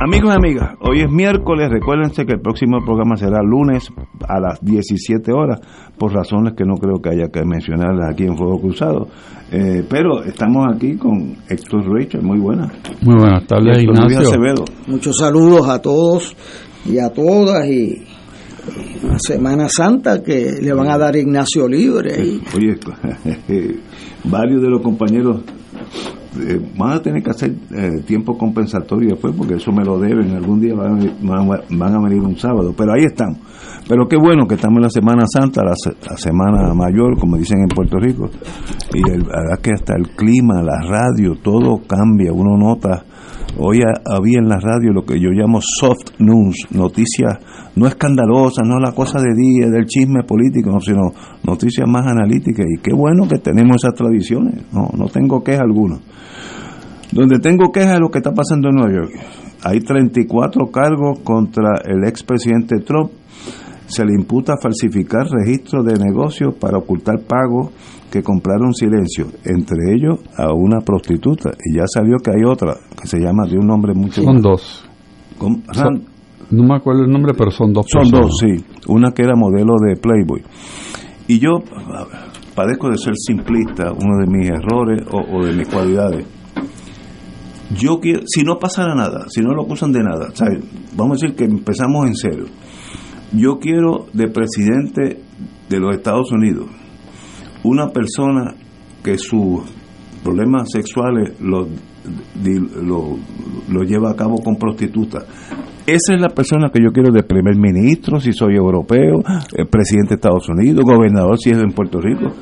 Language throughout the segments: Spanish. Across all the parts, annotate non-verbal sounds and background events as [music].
Amigos y amigas, hoy es miércoles, recuérdense que el próximo programa será lunes a las 17 horas, por razones que no creo que haya que mencionarlas aquí en Fuego Cruzado. Eh, pero estamos aquí con Héctor Richard, muy buena. Muy buenas tardes, Ignacio. Acevedo. Muchos saludos a todos y a todas y la Semana Santa que le van a dar Ignacio Libre. y- Oye, [laughs] varios de los compañeros eh, van a tener que hacer eh, tiempo compensatorio después porque eso me lo deben. Algún día van a, venir- van a- venir un sábado, pero ahí estamos. Pero qué bueno que estamos en la Semana Santa, la, la Semana Mayor, como dicen en Puerto Rico. Y la verdad que hasta el clima, la radio, todo cambia. Uno nota. Hoy ha- había en la radio lo que yo llamo soft news, noticias no escandalosas, no la cosa de día, del chisme político, no, sino noticias más analíticas. Y qué bueno que tenemos esas tradiciones. No, no tengo queja alguna. Donde tengo queja de lo que está pasando en Nueva York. Hay 34 cargos contra el expresidente Trump. Se le imputa falsificar registros de negocios para ocultar pagos que compraron silencio, entre ellos a una prostituta. Y ya salió que hay otra que se llama de un nombre mucho Son dos. No me acuerdo el nombre, pero son dos Son personas. dos, sí. Una que era modelo de Playboy. Y yo padezco de ser simplista, uno de mis errores o, o de mis cualidades. Yo quiero, si no pasara nada, si no lo acusan de nada, vamos a decir que empezamos en cero. Yo quiero de presidente de los Estados Unidos una persona que sus problemas sexuales los lo, lleva a cabo con prostitutas. Esa es la persona que yo quiero de primer ministro, si soy europeo, el presidente de Estados Unidos, gobernador si es en Puerto Rico.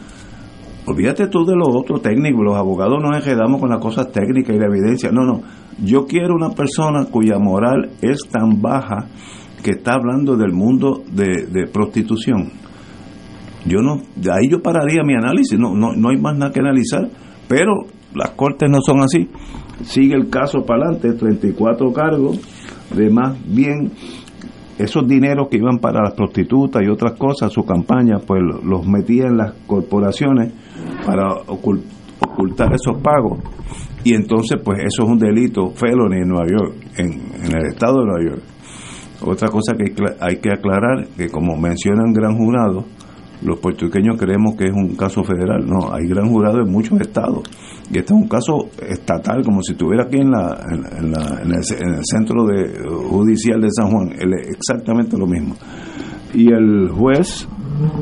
Olvídate tú de lo otro técnico, los abogados nos enredamos con las cosas técnicas y la evidencia. No, no, yo quiero una persona cuya moral es tan baja que está hablando del mundo de, de prostitución. Yo no, de ahí yo pararía mi análisis, no, no, no hay más nada que analizar, pero las cortes no son así. Sigue el caso para adelante, 34 cargos, de más bien esos dineros que iban para las prostitutas y otras cosas, su campaña, pues lo- los metía en las corporaciones para ocul- ocultar esos pagos. Y entonces, pues eso es un delito felony en Nueva York, en, el estado de Nueva York. Otra cosa que hay que aclarar, que como mencionan gran jurado, los puertorriqueños creemos que es un caso federal. No, hay gran jurado en muchos estados. Y este es un caso estatal, como si estuviera aquí en, la, en, el, ce- en el centro de, judicial de San Juan. Es exactamente lo mismo. Y el juez,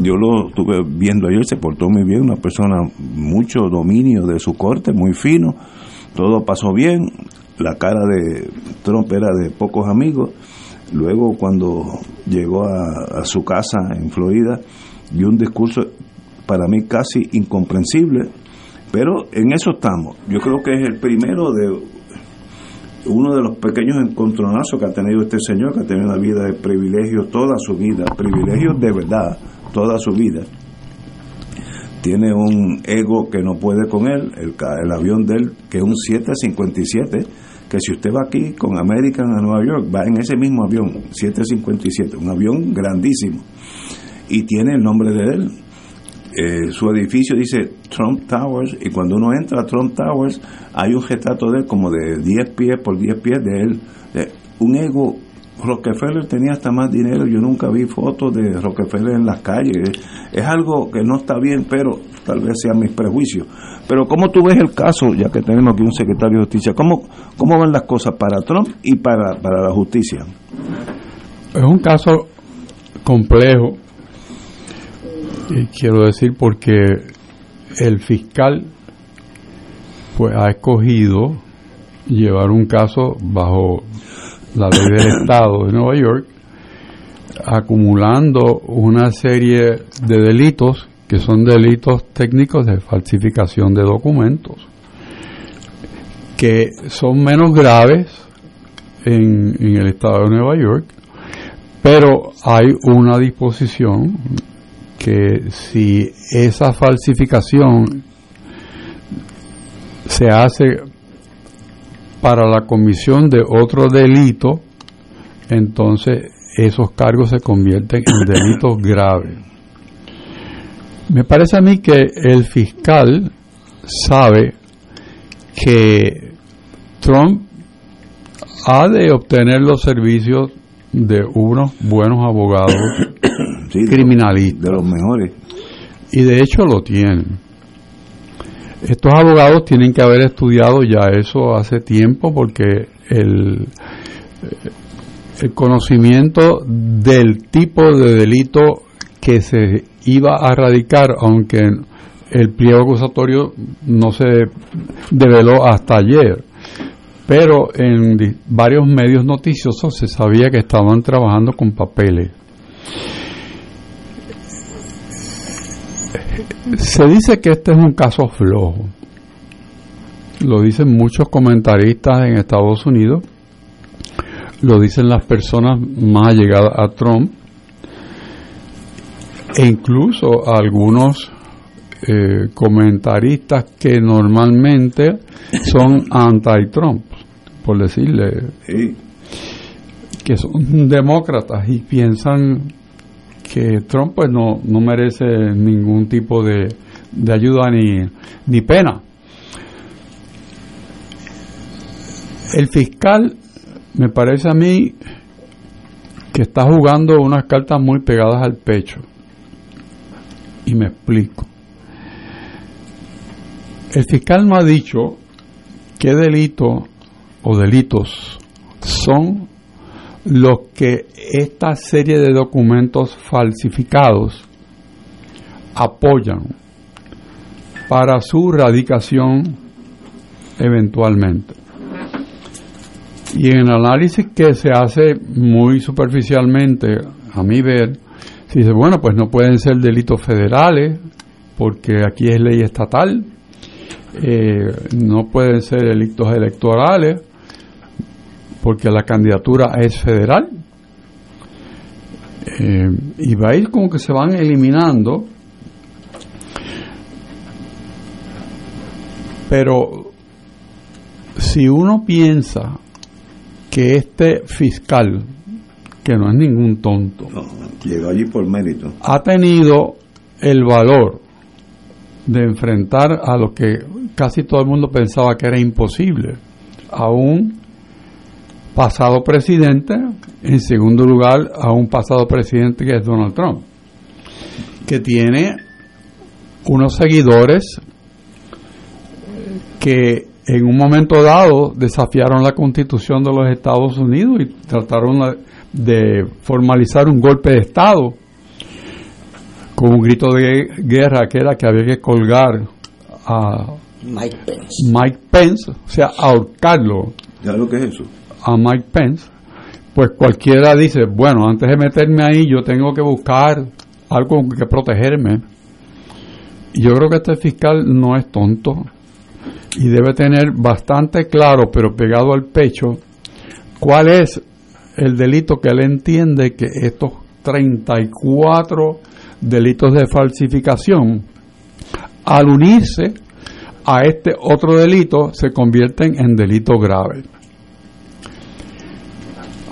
yo lo estuve viendo ayer, se portó muy bien, una persona mucho dominio de su corte, muy fino, todo pasó bien, la cara de Trump era de pocos amigos, luego cuando llegó a su casa en Florida, dio un discurso para mí casi incomprensible, pero en eso estamos. Yo creo que es el primero de uno de los pequeños encontronazos que ha tenido este señor, que ha tenido una vida de privilegios toda su vida, privilegios de verdad, toda su vida. Tiene un ego que no puede con él, el, el avión de él, que es un 757, que si usted va aquí con American a Nueva York, va en ese mismo avión, 757, un avión grandísimo, y tiene el nombre de él. Eh, su edificio dice Trump Towers y cuando uno entra a Trump Towers hay un retrato de él como de 10 pies por 10 pies de él. Un ego, Rockefeller tenía hasta más dinero, yo nunca vi fotos de Rockefeller en las calles. Es, es algo que no está bien, pero tal vez sean mis prejuicios. Pero ¿cómo tú ves el caso, ya que tenemos aquí un secretario de justicia? ¿Cómo, cómo van las cosas para Trump y para, para la justicia? es un caso complejo, y quiero decir porque el fiscal pues ha escogido llevar un caso bajo la ley del [coughs] Estado de Nueva York, acumulando una serie de delitos que son delitos técnicos de falsificación de documentos, que son menos graves en, en el Estado de Nueva York, pero hay una disposición que si esa falsificación se hace para la comisión de otro delito, entonces esos cargos se convierten en [coughs] delitos graves. Me parece a mí que el fiscal sabe que Trump ha de obtener los servicios de unos buenos abogados criminalistas. De los mejores. Y de hecho lo tienen. Estos abogados tienen que haber estudiado ya eso hace tiempo porque el, el conocimiento del tipo de delito que se iba a radicar, aunque el pliego acusatorio no se develó hasta ayer. Pero en varios medios noticiosos se sabía que estaban trabajando con papeles. [laughs] Se dice que este es un caso flojo. Lo dicen muchos comentaristas en Estados Unidos. Lo dicen las personas más allegadas a Trump. E incluso algunos eh, comentaristas que normalmente son anti-Trump, por decirle, que son demócratas y piensan que Trump pues no, no merece ningún tipo de, de ayuda ni, ni pena. El fiscal me parece a mí que está jugando unas cartas muy pegadas al pecho. Y me explico. El fiscal no ha dicho qué delito o delitos son los que esta serie de documentos falsificados apoyan para su radicación eventualmente. Y en el análisis que se hace muy superficialmente, a mi ver, se dice, bueno, pues no pueden ser delitos federales, porque aquí es ley estatal, eh, no pueden ser delitos electorales, porque la candidatura es federal. Eh, y va a ir como que se van eliminando. Pero si uno piensa que este fiscal, que no es ningún tonto, llegó allí por mérito, ha tenido el valor de enfrentar a lo que casi todo el mundo pensaba que era imposible, a un pasado presidente, en segundo lugar a un pasado presidente que es Donald Trump, que tiene unos seguidores que en un momento dado desafiaron la constitución de los Estados Unidos y trataron de formalizar un golpe de Estado con un grito de guerra que era que había que colgar a Mike Pence. Mike Pence, o sea, ahorcarlo. ¿Ya lo que es eso? A Mike Pence, pues cualquiera dice, bueno, antes de meterme ahí yo tengo que buscar algo con que protegerme. Yo creo que este fiscal no es tonto y debe tener bastante claro, pero pegado al pecho, cuál es el delito que él entiende que estos 34 delitos de falsificación, al unirse a este otro delito, se convierten en delitos graves.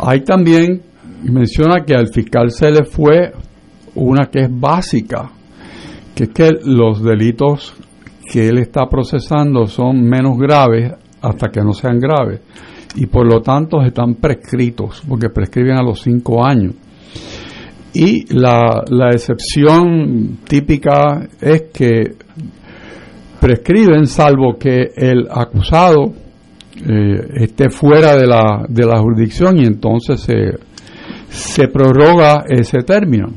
Hay también, menciona que al fiscal se le fue una que es básica, que es que los delitos que él está procesando son menos graves hasta que no sean graves. Y por lo tanto están prescritos porque prescriben a los cinco años. Y la, la excepción típica es que prescriben salvo que el acusado eh, esté fuera de la, de la jurisdicción y entonces se, se prorroga ese término.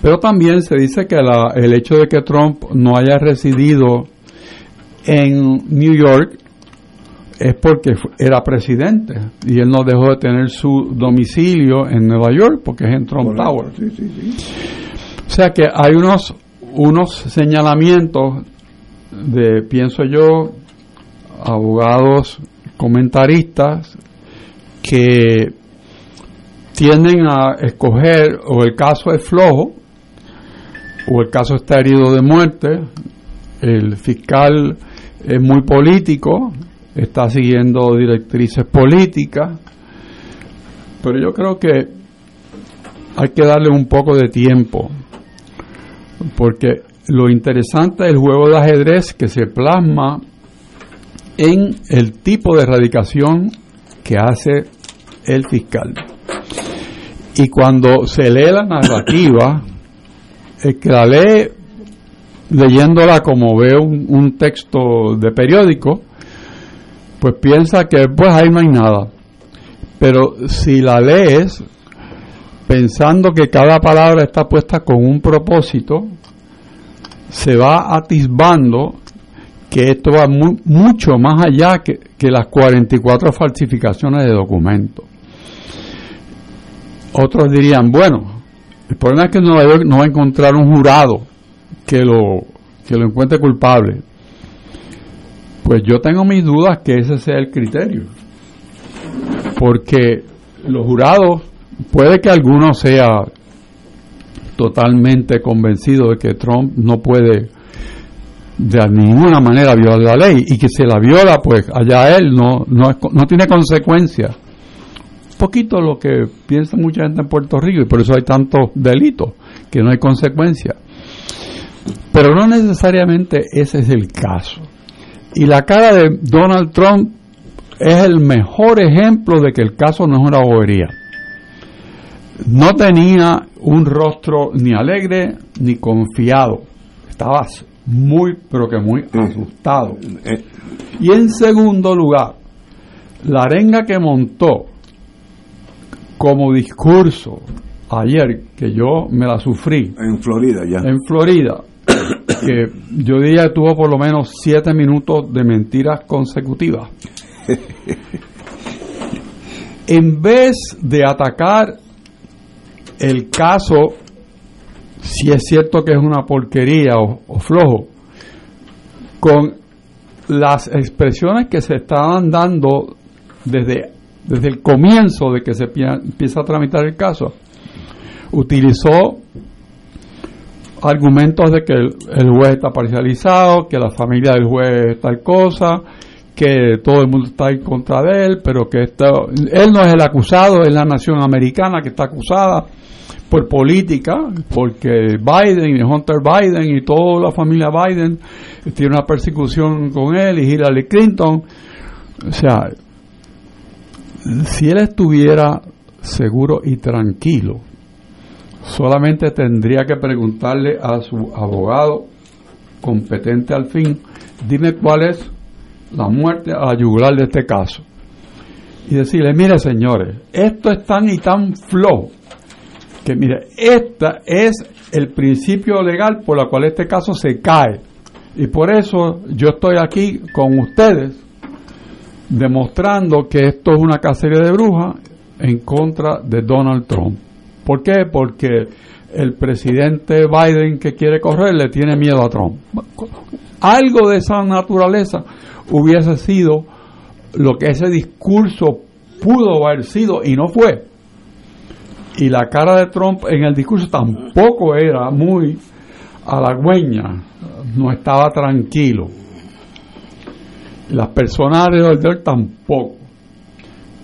Pero también se dice que el hecho de que Trump no haya residido en New York es porque era presidente y él no dejó de tener su domicilio en Nueva York porque es en Trump Tower. O sea que hay unos, unos señalamientos de, pienso yo, abogados comentaristas que tienden a escoger o el caso es flojo o el caso está herido de muerte, el fiscal es muy político, está siguiendo directrices políticas, pero yo creo que hay que darle un poco de tiempo, porque lo interesante del juego de ajedrez que se plasma en el tipo de erradicación que hace el fiscal. Y cuando se lee la narrativa, el que la lee leyéndola como ve un, un texto de periódico, pues piensa que pues ahí no hay nada. Pero si la lees pensando que cada palabra está puesta con un propósito, se va atisbando que esto va mucho más allá que, que, las 44 falsificaciones de documentos. Otros dirían, bueno, el problema es que Nueva York no va a encontrar un jurado que lo, que lo encuentre culpable. Pues yo tengo mis dudas que ese sea el criterio. Porque los jurados, puede que alguno sea totalmente convencido de que Trump no puede de ninguna manera violar la ley y que se la viola, pues allá él no, no, no tiene consecuencias. Poquito lo que piensa mucha gente en Puerto Rico y por eso hay tantos delitos, que no hay consecuencias. Pero no necesariamente ese es el caso. Y la cara de Donald Trump es el mejor ejemplo de que el caso no es una bobería. No tenía un rostro ni alegre ni confiado. Estaba muy, pero que muy asustado. Eh. Y en segundo lugar, la arenga que montó como discurso ayer, que yo me la sufrí. En Florida ya. En Florida, que yo diría que tuvo por lo menos siete minutos de mentiras consecutivas. [laughs] en vez de atacar el caso, si es cierto que es una porquería o, flojo, con las expresiones que se estaban dando desde, desde el comienzo de que se empieza a tramitar el caso, utilizó argumentos de que el, juez está parcializado, que la familia del juez es tal cosa, que todo el mundo está en contra de él, pero que esto, él no es el acusado, es la nación americana que está acusada por política, porque Biden y Hunter Biden y toda la familia Biden tiene una persecución con él y Hillary Clinton. O sea, si él estuviera seguro y tranquilo, solamente tendría que preguntarle a su abogado competente al fin, dime cuál es la muerte a yugular de este caso. Y decirle, mire señores, esto es tan y tan flow que mire, este es el principio legal por el cual este caso se cae. Y por eso yo estoy aquí con ustedes demostrando que esto es una cacería de brujas en contra de Donald Trump. ¿Por qué? Porque el presidente Biden que quiere correr le tiene miedo a Trump. Algo de esa naturaleza hubiese sido lo que ese discurso pudo haber sido y no fue. Y la cara de Trump en el discurso tampoco era muy halagüeña, no estaba tranquilo. Las personas alrededor de él tampoco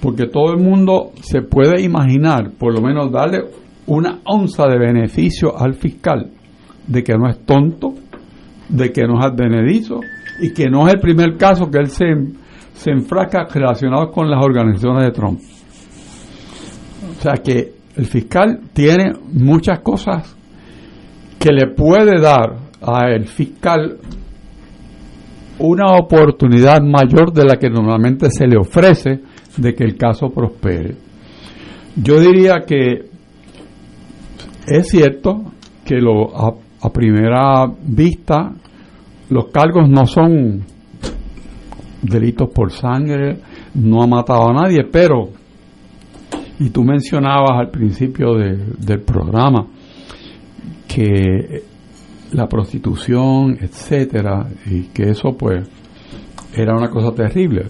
porque todo el mundo se puede imaginar, por lo menos darle una onza de beneficio al fiscal, de que no es tonto, de que no es advenedizo y que no es el primer caso que él se, se enfrasca relacionado con las organizaciones de Trump. O sea que el fiscal tiene muchas cosas que le puede dar al fiscal una oportunidad mayor de la que normalmente se le ofrece de que el caso prospere. Yo diría que es cierto que lo, a, a primera vista los cargos no son delitos por sangre, no ha matado a nadie, pero, y tú mencionabas al principio del programa, que la prostitución, etcétera, y que eso pues era una cosa terrible.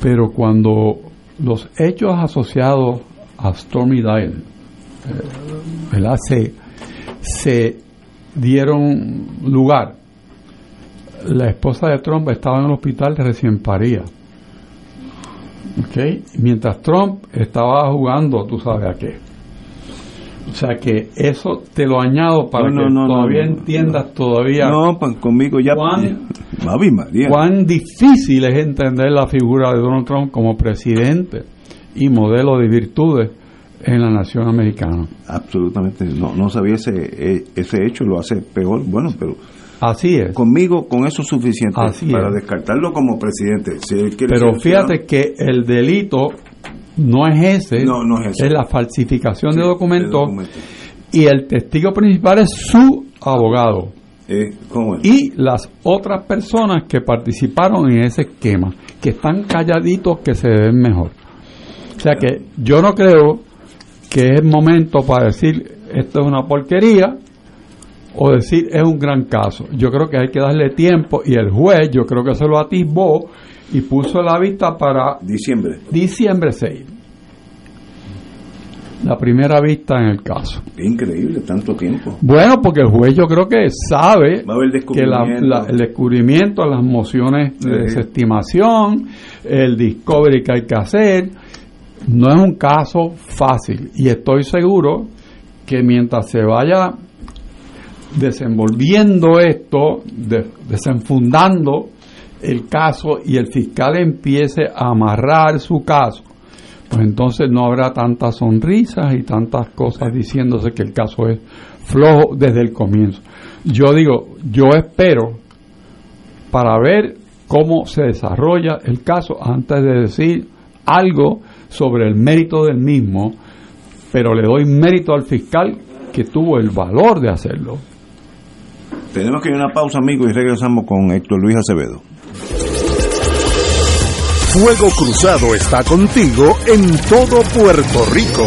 Pero cuando los hechos asociados a Stormy Daniels eh, Se, se dieron lugar, la esposa de Trump estaba en el hospital recién paría. ¿Okay? Mientras Trump estaba jugando, tú sabes a qué. O sea que eso te lo añado para que todavía entiendas todavía. No, conmigo ya. Cuán, cuán difícil es entender la figura de Donald Trump como presidente y modelo de virtudes en la nación americana. Absolutamente, no, no sabía ese, e, ese hecho, lo hace peor, bueno, pero... Así es. Conmigo, con eso es suficiente para descartarlo como presidente. pero fíjate que el delito no es ese, no, no es, la falsificación de, documentos, y el testigo principal es su abogado. Eh, y las otras personas que participaron en ese esquema, que están calladitos, que se ven mejor. O sea que yo no creo que es momento para decir esto es una porquería o decir es un gran caso. Yo creo que hay que darle tiempo y el juez yo creo que se lo atisbó y puso la vista para diciembre. Diciembre 6. La primera vista en el caso. Increíble, tanto tiempo. Bueno, porque el juez yo creo que sabe que el descubrimiento, las mociones de desestimación, el discovery que hay que hacer, no es un caso fácil y estoy seguro que mientras se vaya desenvolviendo esto, desenfundando el caso y el fiscal empiece a amarrar su caso, pues entonces no habrá tantas sonrisas y tantas cosas diciéndose que el caso es flojo desde el comienzo. Yo digo, yo espero para ver cómo se desarrolla el caso antes de decir algo sobre el mérito del mismo, pero le doy mérito al fiscal que tuvo el valor de hacerlo. Tenemos que ir a una pausa, amigos, y regresamos con Héctor Luis Acevedo. Fuego Cruzado está contigo en todo Puerto Rico.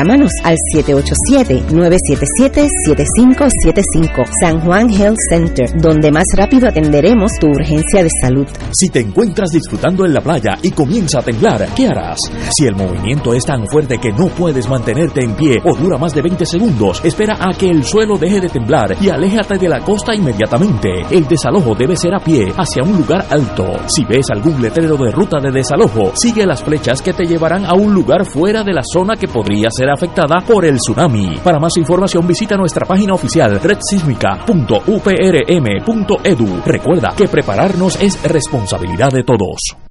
Llámanos al 787-977-7575 San Juan Health Center, donde más rápido atenderemos tu urgencia de salud. Si te encuentras disfrutando en la playa y comienza a temblar, ¿qué harás? Si el movimiento es tan fuerte que no puedes mantenerte en pie o dura más de 20 segundos, espera a que el suelo deje de temblar y aléjate de la costa inmediatamente. El desalojo debe ser a pie hacia un lugar alto. Si ves algún letrero de ruta de desalojo, sigue las flechas que te llevarán a un lugar fuera de la zona que podría ser afectada por el tsunami. Para más información visita nuestra página oficial redsísmica.uprm.edu. Recuerda que prepararnos es responsabilidad de todos.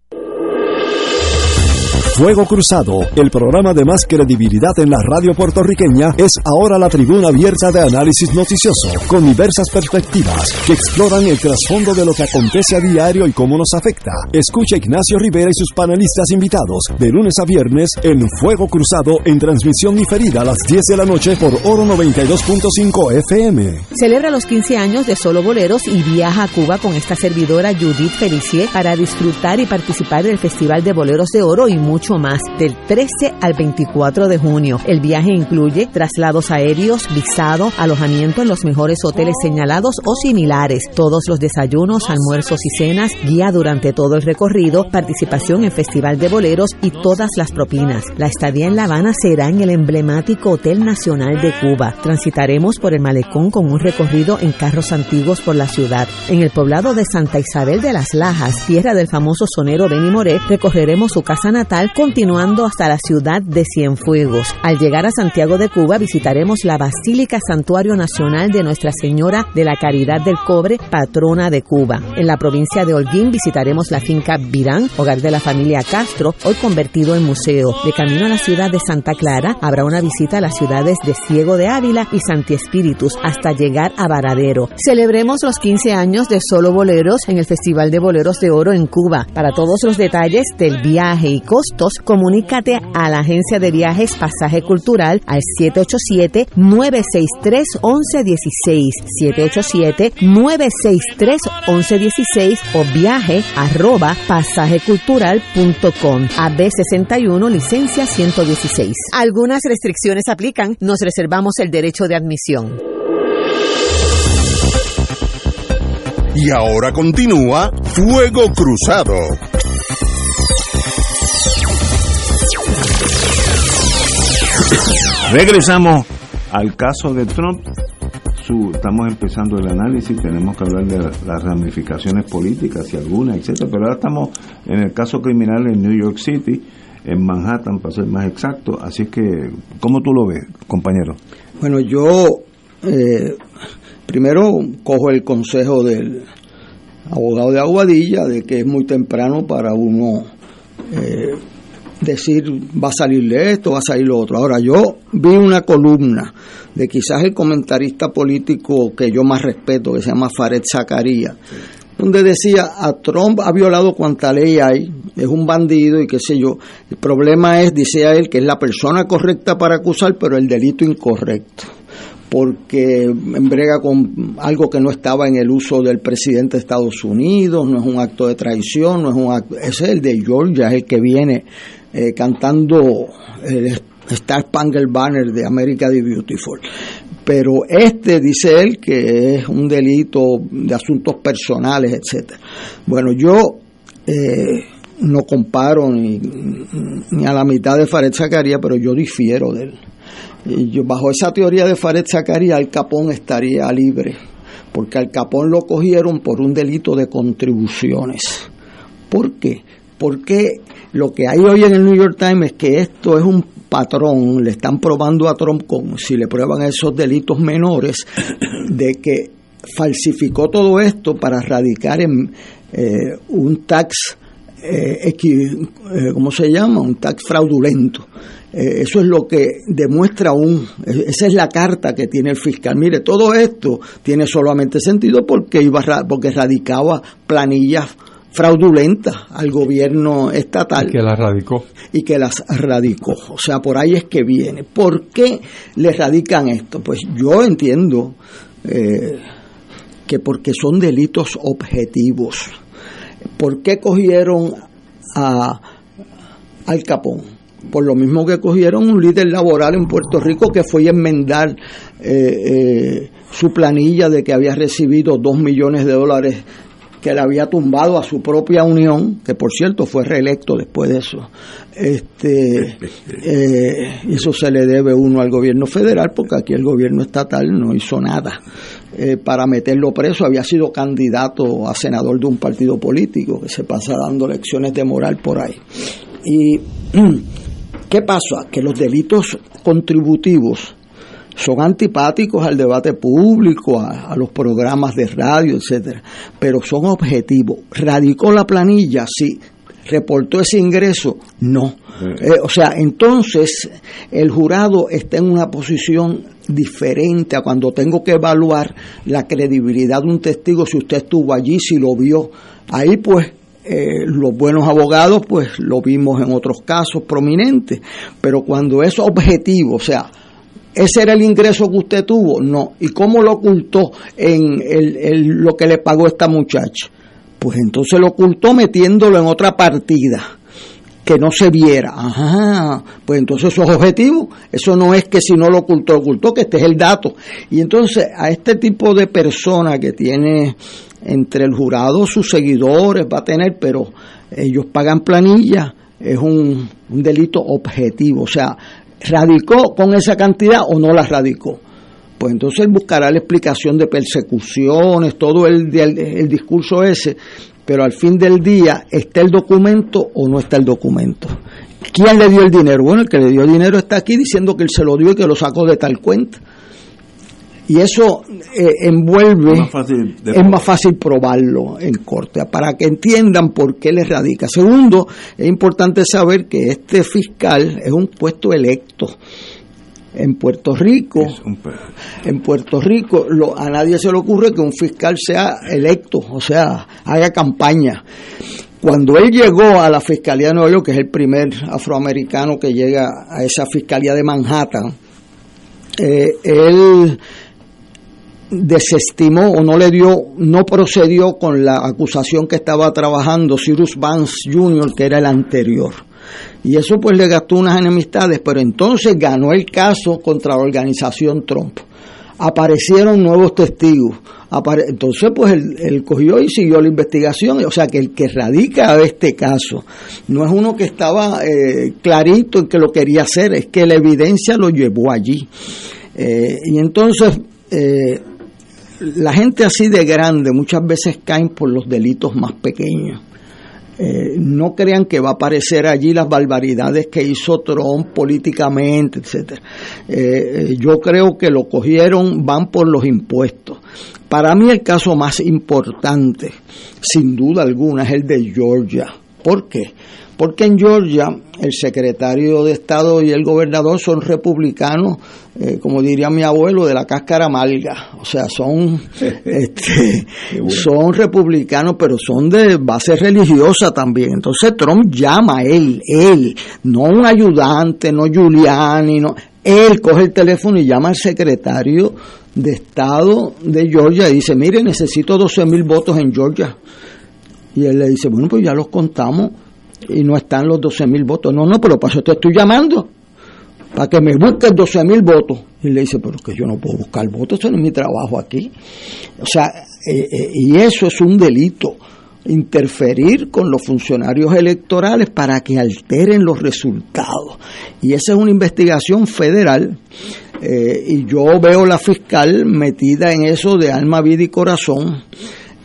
Fuego Cruzado, el programa de más credibilidad en la radio puertorriqueña, es ahora la tribuna abierta de análisis noticioso, con diversas perspectivas que exploran el trasfondo de lo que acontece a diario y cómo nos afecta. Escucha Ignacio Rivera y sus panelistas invitados de lunes a viernes en Fuego Cruzado en transmisión diferida a las 10 de la noche por Oro 92.5 FM. Celebra los 15 años de Solo Boleros y viaja a Cuba con esta servidora Judith Felicier para disfrutar y participar del Festival de Boleros de Oro y mucho más del 13 al 24 de junio. El viaje incluye traslados aéreos, visado, alojamiento en los mejores hoteles señalados o similares, todos los desayunos, almuerzos y cenas, guía durante todo el recorrido, participación en Festival de Boleros y todas las propinas. La estadía en La Habana será en el emblemático Hotel Nacional de Cuba. Transitaremos por el malecón con un recorrido en carros antiguos por la ciudad. En el poblado de Santa Isabel de las Lajas, tierra del famoso sonero Benny Moré, recorreremos su casa natal continuando hasta la ciudad de Cienfuegos. Al llegar a Santiago de Cuba visitaremos la Basílica Santuario Nacional de Nuestra Señora de la Caridad del Cobre, patrona de Cuba. En la provincia de Holguín visitaremos la finca Virán, hogar de la familia Castro, hoy convertido en museo. De camino a la ciudad de Santa Clara habrá una visita a las ciudades de Ciego de Ávila y Santi Espíritus hasta llegar a Varadero. Celebremos los 15 años de Solo Boleros en el Festival de Boleros de Oro en Cuba. Para todos los detalles del viaje y costos, comunícate a la agencia de viajes Pasaje Cultural al 787-963-1116, 787-963-1116 o viaje arroba pasajecultural.com. AB61, licencia 116. Algunas restricciones aplican. Nos reservamos el derecho de admisión. Y ahora continúa Fuego Cruzado. Regresamos al caso de Trump. Estamos empezando el análisis, tenemos que hablar de las ramificaciones políticas y algunas, etcétera, pero ahora estamos en el caso criminal en New York City, en Manhattan, para ser más exacto. Así que, ¿cómo tú lo ves, compañero? Bueno, yo eh, primero cojo el consejo del abogado de Aguadilla de que es muy temprano para uno eh, decir va a salirle esto, va a salir lo otro. Ahora, yo vi una columna de quizás el comentarista político que yo más respeto, que se llama Fared Zakaria, donde decía, a Trump ha violado cuanta ley hay, es un bandido y qué sé yo. El problema es, dice a él, que es la persona correcta para acusar, pero el delito incorrecto porque embrega con algo que no estaba en el uso del presidente de Estados Unidos, no es un acto de traición, no es un acto, ese es el de Georgia, es el que viene eh, cantando el Star Spangled Banner de America the Beautiful. Pero este dice él que es un delito de asuntos personales, etcétera. Bueno, yo eh, no comparo ni, a la mitad de Fared Zakaria, pero yo difiero de él. Y yo, bajo esa teoría de Fared Zakaria, Al Capón estaría libre, porque Al Capón lo cogieron por un delito de contribuciones. ¿Por qué? Porque lo que hay hoy en el New York Times es que esto es un patrón, le están probando a Trump como si le prueban esos delitos menores, [coughs] de que falsificó todo esto para radicar en eh, un tax, eh, eh, ¿cómo se llama? Un tax fraudulento. Eh, eso es lo que demuestra un, esa es la carta que tiene el fiscal. Mire, todo esto tiene solamente sentido porque iba porque radicaba planillas fraudulentas al gobierno estatal. Y que las radicó. Y que las radicó. O sea, por ahí es que viene. ¿Por qué le radican esto? Pues yo entiendo eh, que porque son delitos objetivos. ¿Por qué cogieron a Al Capón? por lo mismo que cogieron un líder laboral en Puerto Rico que fue a enmendar eh, eh, su planilla de que había recibido dos millones de dólares que le había tumbado a su propia unión, que por cierto fue reelecto después de eso. Este, [laughs] eh, eso se le debe uno al gobierno federal, porque aquí el gobierno estatal no hizo nada eh, para meterlo preso. Había sido candidato a senador de un partido político que se pasa dando lecciones de moral por ahí. Y [clears throat] ¿qué pasa? Que los delitos contributivos son antipáticos al debate público, a, los programas de radio, etcétera, pero son objetivos. ¿Radicó la planilla? Sí. ¿Reportó ese ingreso? No. Eh, o sea, entonces el jurado está en una posición diferente a cuando tengo que evaluar la credibilidad de un testigo si usted estuvo allí, si lo vio. Ahí pues eh, los buenos abogados pues lo vimos en otros casos prominentes, pero cuando es objetivo, o sea, ¿Ese era el ingreso que usted tuvo? No. ¿Y cómo lo ocultó en el, lo que le pagó esta muchacha? Pues entonces lo ocultó metiéndolo en otra partida que no se viera. Ajá, pues entonces eso es objetivo. Eso no es que si no lo ocultó, lo ocultó, que este es el dato. Y entonces a este tipo de persona que tiene entre el jurado sus seguidores, va a tener, pero ellos pagan planilla, es un, un delito objetivo. O sea, radicó con esa cantidad o no la radicó. Pues entonces él buscará la explicación de persecuciones, todo el, el, discurso ese, pero al fin del día, ¿está el documento o no está el documento? ¿Quién le dio el dinero? Bueno, el que le dio el dinero está aquí diciendo que él se lo dio y que lo sacó de tal cuenta. Y eso eh, envuelve, Es más fácil de es más fácil probarlo en corte, para que entiendan por qué les radica. Segundo, es importante saber que este fiscal es un puesto electo. En Puerto Rico, en Puerto Rico lo- a nadie se le ocurre que un fiscal sea electo, o sea, haga campaña. Cuando él llegó a la Fiscalía de Nueva York, que es el primer afroamericano que llega a esa Fiscalía de Manhattan, eh, él desestimó o no le dio, no procedió con la acusación que estaba trabajando Cyrus Vance Jr., que era el anterior. Y eso pues le gastó unas enemistades, pero entonces ganó el caso contra la organización Trump. Aparecieron nuevos testigos. Entonces pues él, él cogió y siguió la investigación. O sea que el que radica este caso no es uno que estaba eh, clarito en que lo quería hacer, es que la evidencia lo llevó allí. Eh, y entonces eh, la gente así de grande muchas veces caen por los delitos más pequeños. Eh, no crean que va a aparecer allí las barbaridades que hizo Trump políticamente, etcétera. Eh, eh, yo creo que lo cogieron, van por los impuestos. Para mí el caso más importante, sin duda alguna, es el de Georgia. ¿Por qué? Porque en Georgia el secretario de Estado y el gobernador son republicanos, eh, como diría mi abuelo, de la cáscara amarga. O sea, son, [laughs] este, son republicanos, pero son de base religiosa también. Entonces Trump llama a él, él, no un ayudante, no Giuliani, no. Él coge el teléfono y llama al secretario de Estado de Georgia y dice, mire, necesito 12 mil votos en Georgia. Y él le dice, bueno, pues ya los contamos y no están los 12 mil votos. No, no, pero para eso te estoy llamando, para que me busques 12 mil votos. Y le dice, pero que yo no puedo buscar votos, eso no es mi trabajo aquí. O sea, eh, eh, y eso es un delito, interferir con los funcionarios electorales para que alteren los resultados. Y esa es una investigación federal. eh, y yo veo la fiscal metida en eso de alma, vida y corazón.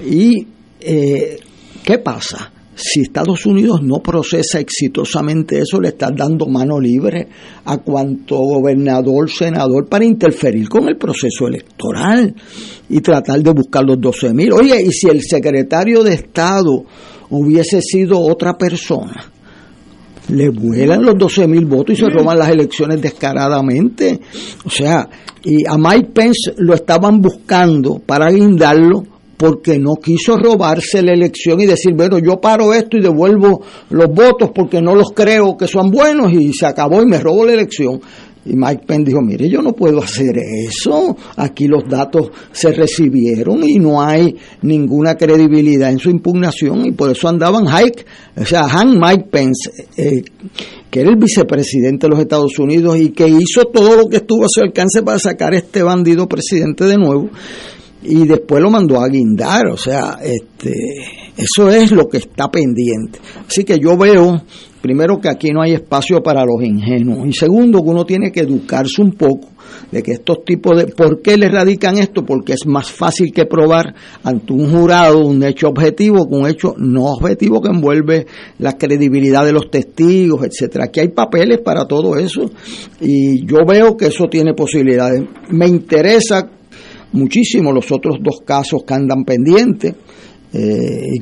Y, ¿qué pasa? Si Estados Unidos no procesa exitosamente eso, le están dando mano libre a cuanto gobernador, senador para interferir con el proceso electoral y tratar de buscar los 12 mil. Oye, y si el secretario de Estado hubiese sido otra persona, le vuelan los 12 mil votos y se roban las elecciones descaradamente. O sea, y a Mike Pence lo estaban buscando para guindarlo porque no quiso robarse la elección y decir, bueno, yo paro esto y devuelvo los votos porque no los creo que son buenos y se acabó y me robo la elección. Y Mike Pence dijo, mire, yo no puedo hacer eso. Aquí los datos se recibieron y no hay ninguna credibilidad en su impugnación y por eso andaban Hike, o sea, Han Mike Pence, eh, que era el vicepresidente de los Estados Unidos y que hizo todo lo que estuvo a su alcance para sacar a este bandido presidente de nuevo y después lo mandó a guindar, o sea, este, eso es lo que está pendiente. Así que yo veo, primero, que aquí no hay espacio para los ingenuos, y segundo, que uno tiene que educarse un poco de que estos tipos de... ¿Por qué le radican esto? Porque es más fácil que probar ante un jurado un hecho objetivo que un hecho no objetivo que envuelve la credibilidad de los testigos, etcétera. Aquí hay papeles para todo eso y yo veo que eso tiene posibilidades. Me interesa muchísimo los otros dos casos que andan pendientes. Eh,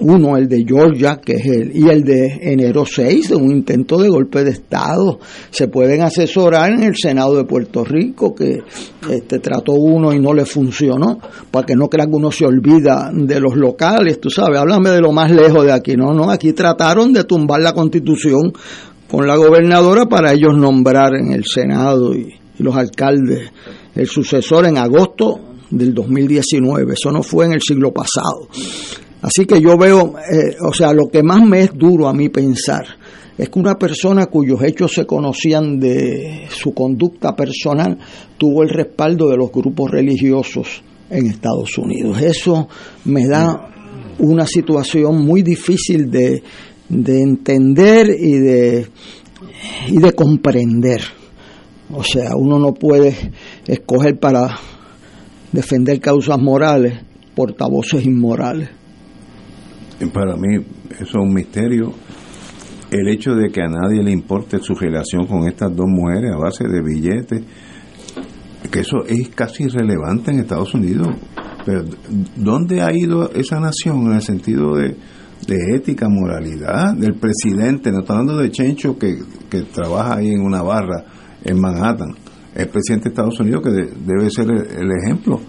uno, el de Georgia, que es el, y el de enero 6, de un intento de golpe de Estado. Se pueden asesorar en el Senado de Puerto Rico, que este, trató uno y no le funcionó, para que no crean que uno se olvida de los locales, tú sabes, háblame de lo más lejos de aquí. No, no, aquí trataron de tumbar la constitución con la gobernadora para ellos nombrar en el Senado y, y los alcaldes el sucesor en agosto del 2019. Eso no fue en el siglo pasado. Así que yo veo, eh, o sea, lo que más me es duro a mí pensar es que una persona cuyos hechos se conocían de su conducta personal tuvo el respaldo de los grupos religiosos en Estados Unidos. Eso me da una situación muy difícil de, de entender y de, y de comprender. O sea, uno no puede escoger para defender causas morales portavoces inmorales. Para mí eso es un misterio. el hecho de que a nadie le importe su relación con estas dos mujeres a base de billetes, que eso es casi irrelevante en Estados Unidos. Pero ¿dónde ha ido esa nación en el sentido de, de ética, moralidad del presidente? No está hablando de Chencho que, que trabaja ahí en una barra en Manhattan. El presidente de Estados Unidos que debe ser el, ejemplo.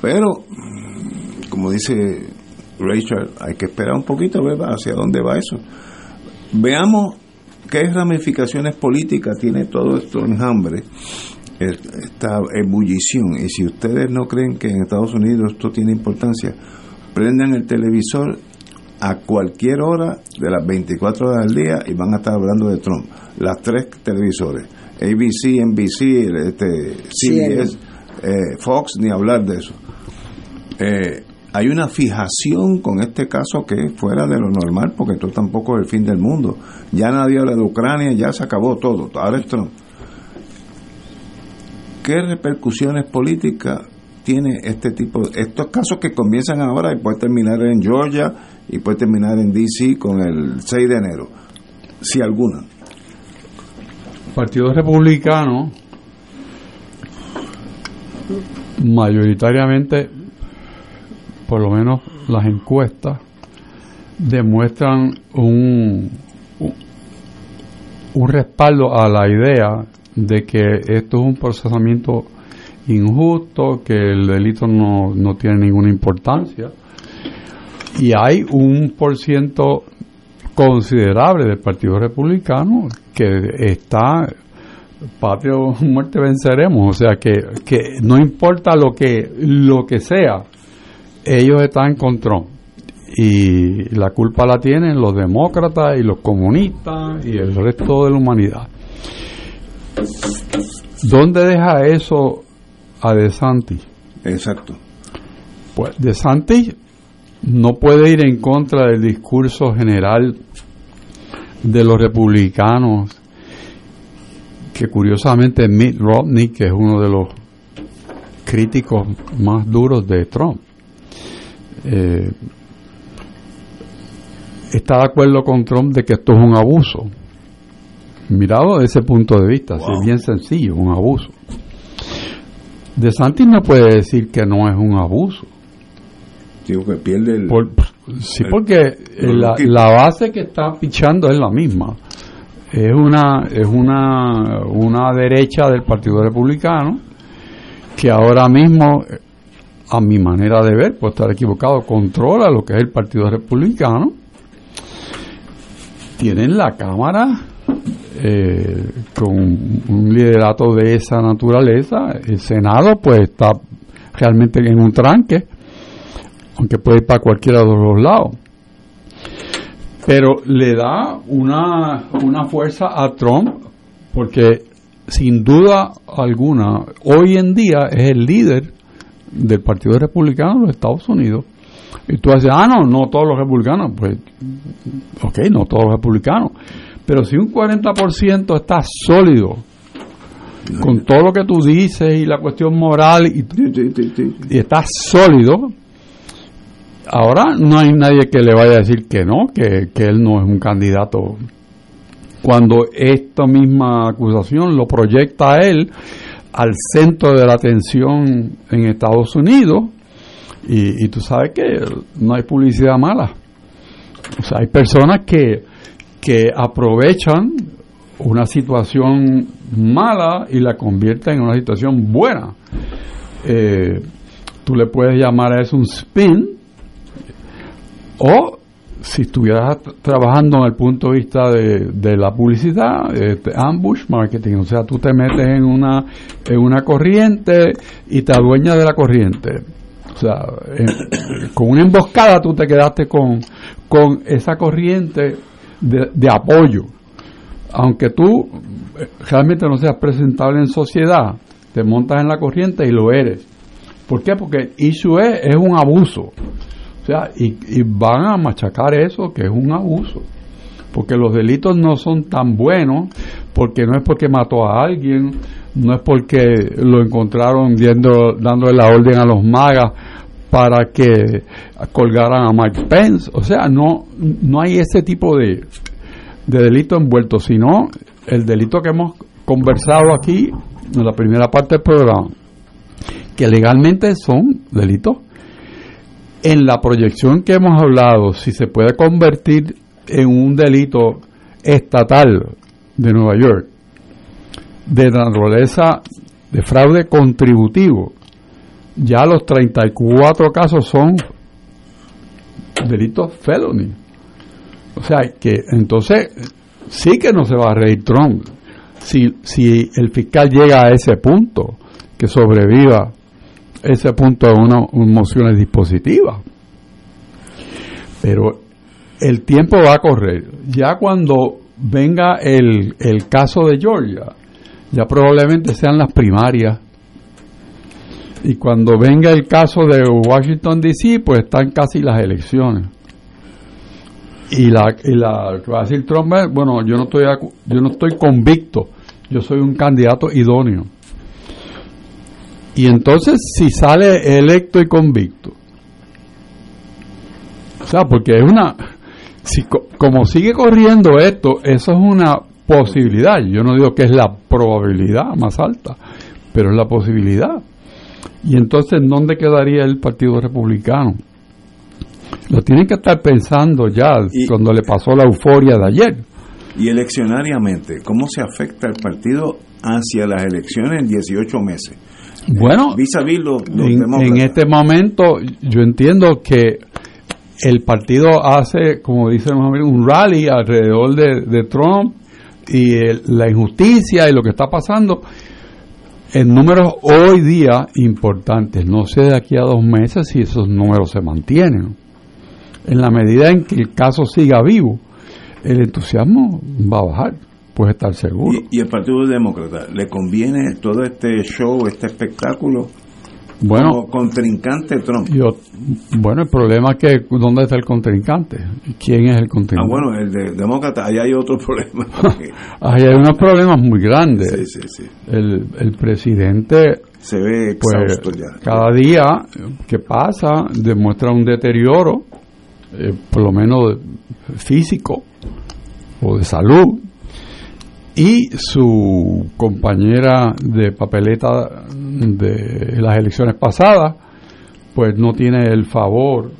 Pero, como dice Rachel, hay que esperar un poquito a ver hacia dónde va eso. Veamos qué ramificaciones políticas tiene todo esto enjambre, esta ebullición. Y si ustedes no creen que en Estados Unidos esto tiene importancia, prendan el televisor a cualquier hora de las 24 horas del día y van a estar hablando de Trump. Las tres televisores, ABC, NBC, este, CBS, eh, Fox, ni hablar de eso. Eh, hay una fijación con este caso que es fuera de lo normal, porque esto tampoco es el fin del mundo. Ya nadie habla de Ucrania, ya se acabó todo. Ahora es Trump. ¿Qué repercusiones políticas tiene este tipo de estos casos que comienzan ahora y puede terminar en Georgia y puede terminar en DC con el 6 de enero? Si alguna. Partido Republicano mayoritariamente por lo menos las encuestas, demuestran un, un respaldo a la idea de que esto es un procesamiento injusto, que el delito no, no tiene ninguna importancia. Y hay un por ciento considerable del Partido Republicano que está patrio muerte venceremos, o sea que, que no importa lo que lo que sea, ellos están con Trump y la culpa la tienen los demócratas y los comunistas y el resto de la humanidad. ¿Dónde deja eso a De Santis? Exacto. Pues De Santis no puede ir en contra del discurso general de los republicanos, que curiosamente Mitt Romney, que es uno de los críticos más duros de Trump, eh, está de acuerdo con Trump de que esto es un abuso. Mirado desde ese punto de vista, es bien sencillo, un abuso. De Santis no puede decir que no es un abuso. Digo que pierde el. sí, porque la, la, base que está pichando es la misma. Es una, es una, una derecha del Partido Republicano que ahora mismo a mi manera de ver, puedo estar equivocado, controla lo que es el Partido Republicano. Tienen la Cámara eh, con un liderato de esa naturaleza. El Senado, pues, está realmente en un tranque, aunque puede ir para cualquiera de los lados. Pero le da una, una fuerza a Trump, porque sin duda alguna, hoy en día es el líder del Partido Republicano de los Estados Unidos. Y tú dices, ah, no, no todos los republicanos. Pues, ok, no todos los republicanos. Pero si un 40% está sólido con todo lo que tú dices y la cuestión moral y, y está sólido, ahora no hay nadie que le vaya a decir que no, que, que él no es un candidato. Cuando esta misma acusación lo proyecta a él al centro de la atención en Estados Unidos y, tú sabes que no hay publicidad mala. O sea, hay personas que, que aprovechan una situación mala y la convierten en una situación buena. Eh, tú le puedes llamar a eso un spin o si estuvieras trabajando en el punto de vista de, la publicidad, este, ambush marketing, o sea, tú te metes en una, en una corriente y te adueñas de la corriente. O sea, con una emboscada tú te quedaste con, con esa corriente de, de apoyo. Aunque tú realmente no seas presentable en sociedad, te montas en la corriente y lo eres. ¿Por qué? Porque issue es, es un abuso. O sea, y, van a machacar eso, que es un abuso. Porque los delitos no son tan buenos, porque no es porque mató a alguien, no es porque lo encontraron viendo, dándole la orden a los magas para que colgaran a Mike Pence. O sea, no, no hay ese tipo de, de delito envuelto, sino el delito que hemos conversado aquí en la primera parte del programa, que legalmente son delitos. En la proyección que hemos hablado, si se puede convertir en un delito estatal de Nueva York, de naturaleza de fraude contributivo, ya los 34 casos son delitos felony. O sea, que entonces sí que no se va a reír Trump si, si el fiscal llega a ese punto, que sobreviva ese punto de una, moción dispositiva. Pero el tiempo va a correr. Ya cuando venga el, el caso de Georgia, ya probablemente sean las primarias. Y cuando venga el caso de Washington, D.C., pues están casi las elecciones. Y la, y la va a decir Trump, bueno, yo no estoy yo no estoy convicto, yo soy un candidato idóneo. Y entonces si sale electo y convicto, o sea, porque es una, si, como sigue corriendo esto, eso es una posibilidad. Yo no digo que es la probabilidad más alta, pero es la posibilidad. Y entonces, ¿dónde quedaría el Partido Republicano? Lo tienen que estar pensando ya cuando le pasó la euforia de ayer. Y eleccionariamente, ¿cómo se afecta el partido hacia las elecciones en 18 meses? Bueno, vis en, este momento yo entiendo que el partido hace, como dicen un rally alrededor de, Trump y la injusticia y lo que está pasando en números hoy día importantes. No sé de aquí a dos meses si esos números se mantienen. En la medida en que el caso siga vivo, el entusiasmo va a bajar, puede estar seguro. ¿Y, el Partido Demócrata le conviene todo este show, este espectáculo? Bueno, como contrincante Trump. bueno, el problema es que ¿dónde está el contrincante? ¿Quién es el contrincante? Ah, bueno, el de demócrata, ahí hay otro [laughs] problema. [laughs] ahí hay unos problemas muy grandes. Sí, sí, sí. El, el presidente se ve pues, exhausto ya. Cada día que pasa demuestra un deterioro, eh, por lo menos físico, o de salud y su compañera de papeleta de las elecciones pasadas pues no tiene el favor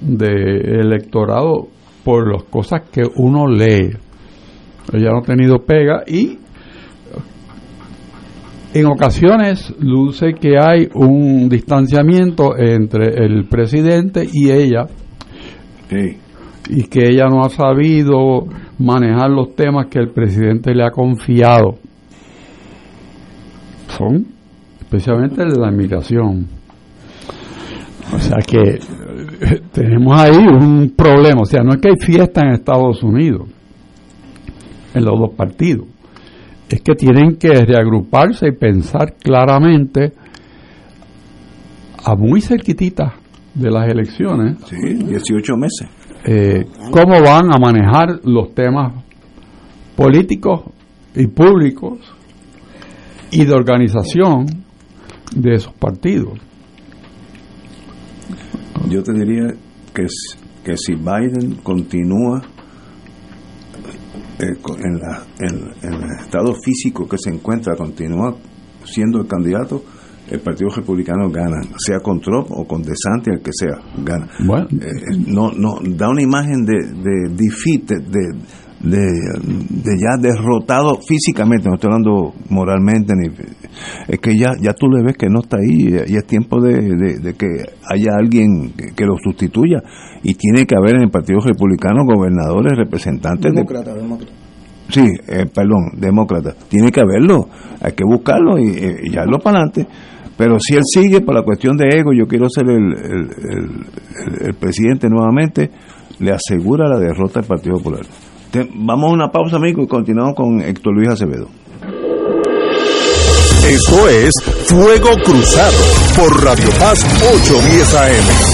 del electorado por las cosas que uno lee. Ella no ha tenido pega y en ocasiones luce que hay un distanciamiento entre el presidente y ella. Sí y que ella no ha sabido manejar los temas que el presidente le ha confiado. Son especialmente de la inmigración. O sea que eh, tenemos ahí un problema. O sea, no es que hay fiesta en Estados Unidos, en los dos partidos. Es que tienen que reagruparse y pensar claramente a muy cerquitita de las elecciones. Sí, 18 meses eh, cómo van a manejar los temas políticos y públicos y de organización de esos partidos. Yo te diría que, que si Biden continúa eh, en, la, en el estado físico que se encuentra, continúa siendo el candidato, el Partido Republicano gana, sea con Trump o con DeSantis, el que sea, gana. Bueno. Eh, no, no, da una imagen de, de defeat, de, de, ya derrotado físicamente, no estoy hablando moralmente, ni, es que ya, ya tú le ves que no está ahí y es tiempo de, que haya alguien que, lo sustituya y tiene que haber en el Partido Republicano gobernadores, representantes. Demócrata, demócrata. Sí, eh, perdón, demócrata. Tiene que haberlo, hay que buscarlo y, y ya lo para adelante. Pero si él sigue por la cuestión de ego, yo quiero ser el, el, presidente nuevamente, le asegura la derrota del Partido Popular. vamos a una pausa, amigo, y continuamos con Héctor Luis Acevedo. Esto es Fuego Cruzado por Radio Paz 810 AM.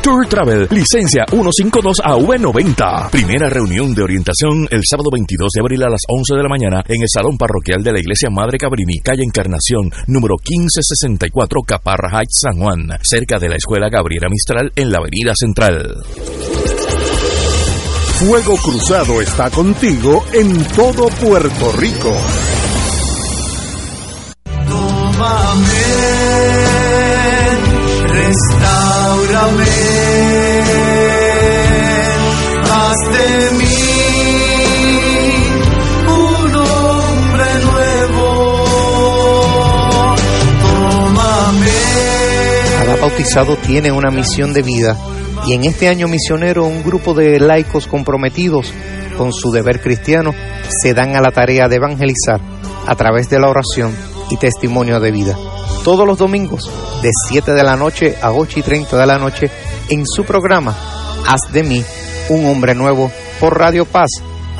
Culture Travel, licencia 152AV90. Primera reunión de orientación el sábado 22 de abril a las 11 de la mañana en el Salón Parroquial de la Iglesia Madre Cabrini, calle Encarnación, número 1564, Caparra Heights, San Juan, cerca de la Escuela Gabriela Mistral en la Avenida Central. Fuego Cruzado está contigo en todo Puerto Rico. Tómame, restaurame, haz de mí un hombre nuevo. Bautizado tiene una misión de vida y en este año misionero un grupo de laicos comprometidos con su deber cristiano se dan a la tarea de evangelizar a través de la oración y testimonio de vida. Todos los domingos de 7 de la noche a 8 y 30 de la noche en su programa Haz de mí un hombre nuevo por Radio Paz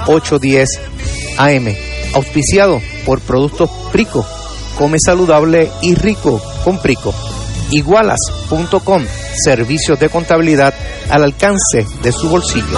810 AM, auspiciado por Productos Prico. Come saludable y rico con Prico. Igualas.com, servicios de contabilidad al alcance de su bolsillo.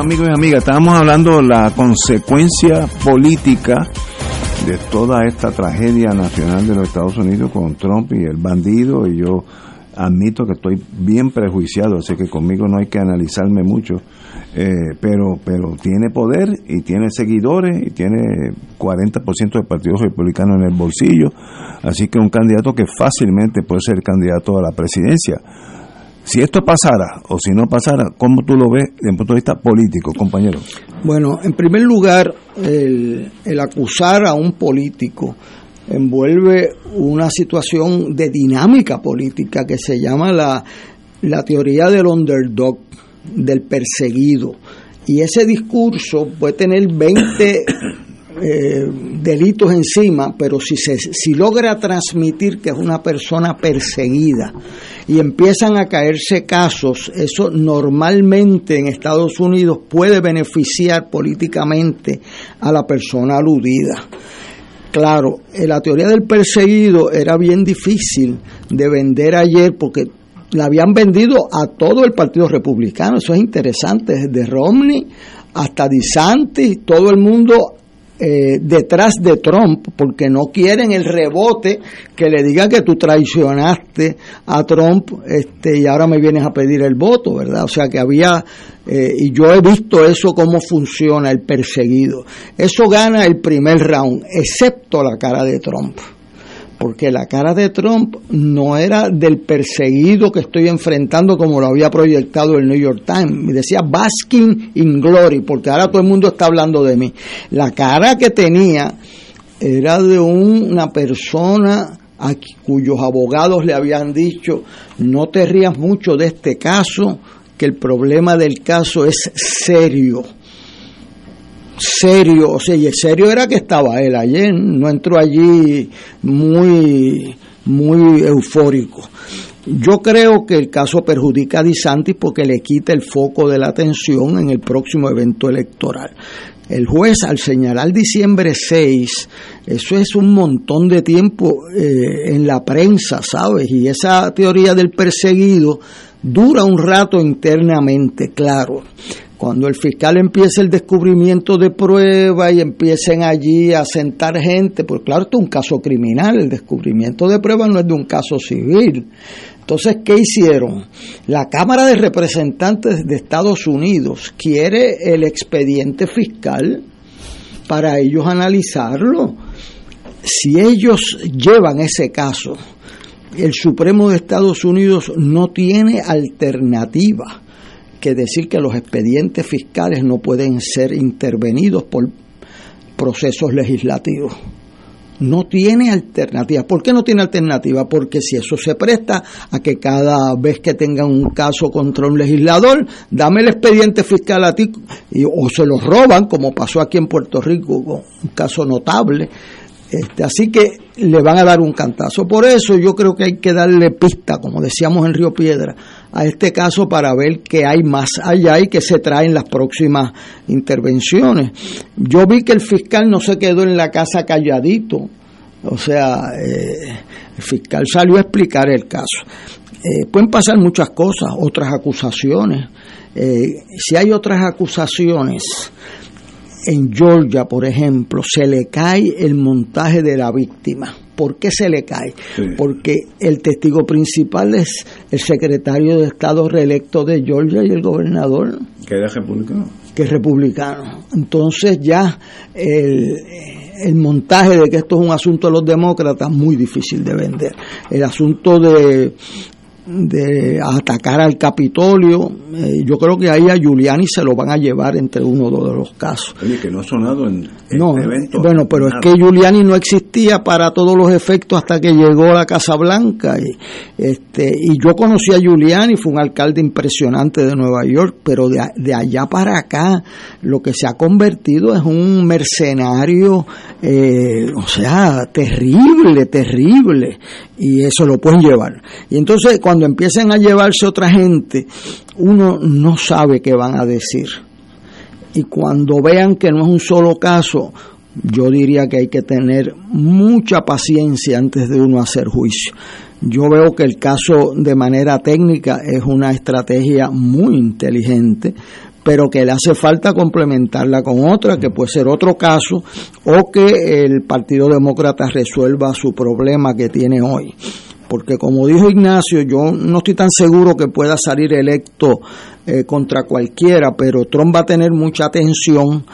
Amigos y amigas, estábamos hablando de la consecuencia política de toda esta tragedia nacional de los Estados Unidos con Trump y el bandido y yo admito que estoy bien prejuiciado, así que conmigo no hay que analizarme mucho, eh, pero pero tiene poder y tiene seguidores y tiene 40% del Partido Republicano en el bolsillo, así que un candidato que fácilmente puede ser candidato a la presidencia. Si esto pasara o si no pasara, ¿cómo tú lo ves desde el punto de vista político, compañero? Bueno, en primer lugar, el, el acusar a un político envuelve una situación de dinámica política que se llama la, la teoría del underdog, del perseguido. Y ese discurso puede tener 20 eh, delitos encima, pero si, se, si logra transmitir que es una persona perseguida y empiezan a caerse casos, eso normalmente en Estados Unidos puede beneficiar políticamente a la persona aludida. Claro, eh, la teoría del perseguido era bien difícil de vender ayer porque la habían vendido a todo el Partido Republicano. Eso es interesante, desde Romney hasta DeSantis, todo el mundo eh, detrás de Trump, porque no quieren el rebote que le diga que tú traicionaste a Trump este, y ahora me vienes a pedir el voto, ¿verdad? O sea que había, eh, y yo he visto eso, cómo funciona el perseguido. Eso gana el primer round, excepto la cara de Trump porque la cara de Trump no era del perseguido que estoy enfrentando como lo había proyectado el New York Times. Decía basking in glory, porque ahora todo el mundo está hablando de mí. La cara que tenía era de una persona cuyos abogados le habían dicho, no te rías mucho de este caso, que el problema del caso es serio serio, o sea, y el serio era que estaba él ayer, no entró allí muy, muy eufórico. Yo creo que el caso perjudica a Disantis porque le quita el foco de la atención en el próximo evento electoral. El juez al señalar diciembre 6, eso es un montón de tiempo eh, en la prensa, ¿sabes? Y esa teoría del perseguido dura un rato internamente, claro cuando el fiscal empiece el descubrimiento de pruebas y empiecen allí a sentar gente, pues claro, esto es un caso criminal, el descubrimiento de pruebas no es de un caso civil. Entonces, ¿qué hicieron? La Cámara de Representantes de Estados Unidos quiere el expediente fiscal para ellos analizarlo. Si ellos llevan ese caso, el Supremo de Estados Unidos no tiene alternativa que decir que los expedientes fiscales no pueden ser intervenidos por procesos legislativos. No tiene alternativa. ¿Por qué no tiene alternativa? Porque si eso se presta a que cada vez que tengan un caso contra un legislador, dame el expediente fiscal a ti, o se lo roban, como pasó aquí en Puerto Rico, un caso notable, este, así que le van a dar un cantazo. Por eso yo creo que hay que darle pista, como decíamos en Río Piedra, a este caso para ver qué hay más allá y qué se trae en las próximas intervenciones. Yo vi que el fiscal no se quedó en la casa calladito, o sea, eh, el fiscal salió a explicar el caso. Eh, pueden pasar muchas cosas, otras acusaciones. Eh, si hay otras acusaciones, en Georgia, por ejemplo, se le cae el montaje de la víctima. ¿Por qué se le cae? Porque el testigo principal es el secretario de Estado reelecto de Georgia y el gobernador. Que era republicano. Que es republicano. Entonces ya el, el montaje de que esto es un asunto de los demócratas muy difícil de vender. El asunto de de atacar al Capitolio. Eh, yo creo que ahí a Giuliani se lo van a llevar entre uno de los casos. Oye, que no ha sonado en, no, evento. Bueno, pero es que Giuliani no existía para todos los efectos hasta que llegó a la Casa Blanca. Y, este, y yo conocí a Giuliani, fue un alcalde impresionante de Nueva York, pero de, de allá para acá lo que se ha convertido es un mercenario, eh, o sea, terrible, terrible. Y eso lo pueden llevar. Y entonces cuando empiecen a llevarse otra gente, uno no sabe qué van a decir. Y cuando vean que no es un solo caso, yo diría que hay que tener mucha paciencia antes de uno hacer juicio. Yo veo que el caso de manera técnica es una estrategia muy inteligente, pero que le hace falta complementarla con otra, que puede ser otro caso, o que el Partido Demócrata resuelva su problema que tiene hoy porque como dijo Ignacio, yo no estoy tan seguro que pueda salir electo eh, contra cualquiera, pero Trump va a tener mucha atención,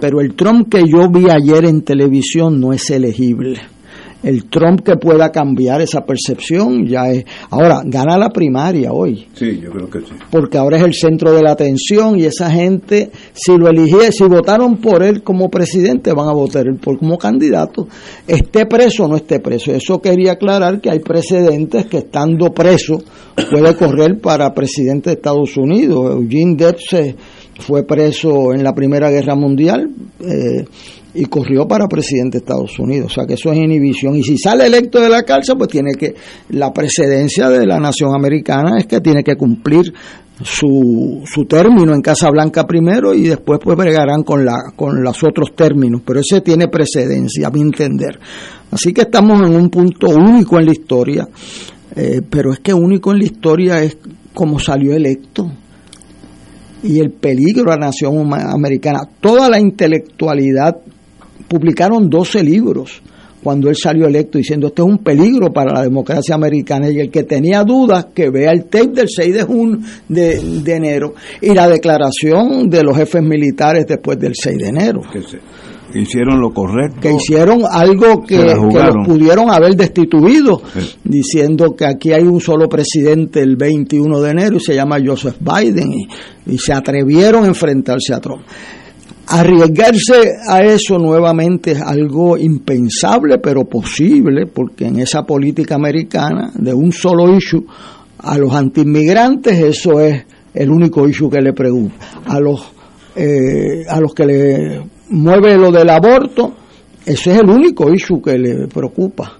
pero el Trump que yo vi ayer en televisión no es elegible el Trump que pueda cambiar esa percepción ya es. Ahora, gana la primaria hoy. Sí, yo creo que sí. Porque ahora es el centro de la atención y esa gente, si lo eligieron, si votaron por él como presidente, van a votar por como candidato. Esté preso o no esté preso. Eso quería aclarar que hay precedentes que estando preso puede correr para presidente de Estados Unidos. Eugene Depp se fue preso en la Primera Guerra Mundial eh, y corrió para presidente de Estados Unidos. O sea que eso es inhibición. Y si sale electo de la cárcel, pues tiene que, la precedencia de la nación americana es que tiene que cumplir su, su término en Casa Blanca primero y después pues bregarán con, la, con los otros términos. Pero ese tiene precedencia, a mi entender. Así que estamos en un punto único en la historia. Eh, pero es que único en la historia es como salió electo y el peligro a la nación americana. Toda la intelectualidad publicaron 12 libros cuando él salió electo diciendo esto es un peligro para la democracia americana y el que tenía dudas que vea el tape del 6 de, junio, de, de enero y la declaración de los jefes militares después del 6 de enero que hicieron lo correcto. Que hicieron algo que, que los pudieron haber destituido, diciendo que aquí hay un solo presidente el 21 de enero y se llama Joseph Biden y, y se atrevieron a enfrentarse a Trump. Arriesgarse a eso nuevamente es algo impensable, pero posible, porque en esa política americana de un solo issue, a los antiinmigrantes eso es el único issue que le preocupa. A los, eh, a los que le mueve lo del aborto, ese es el único issue que le preocupa.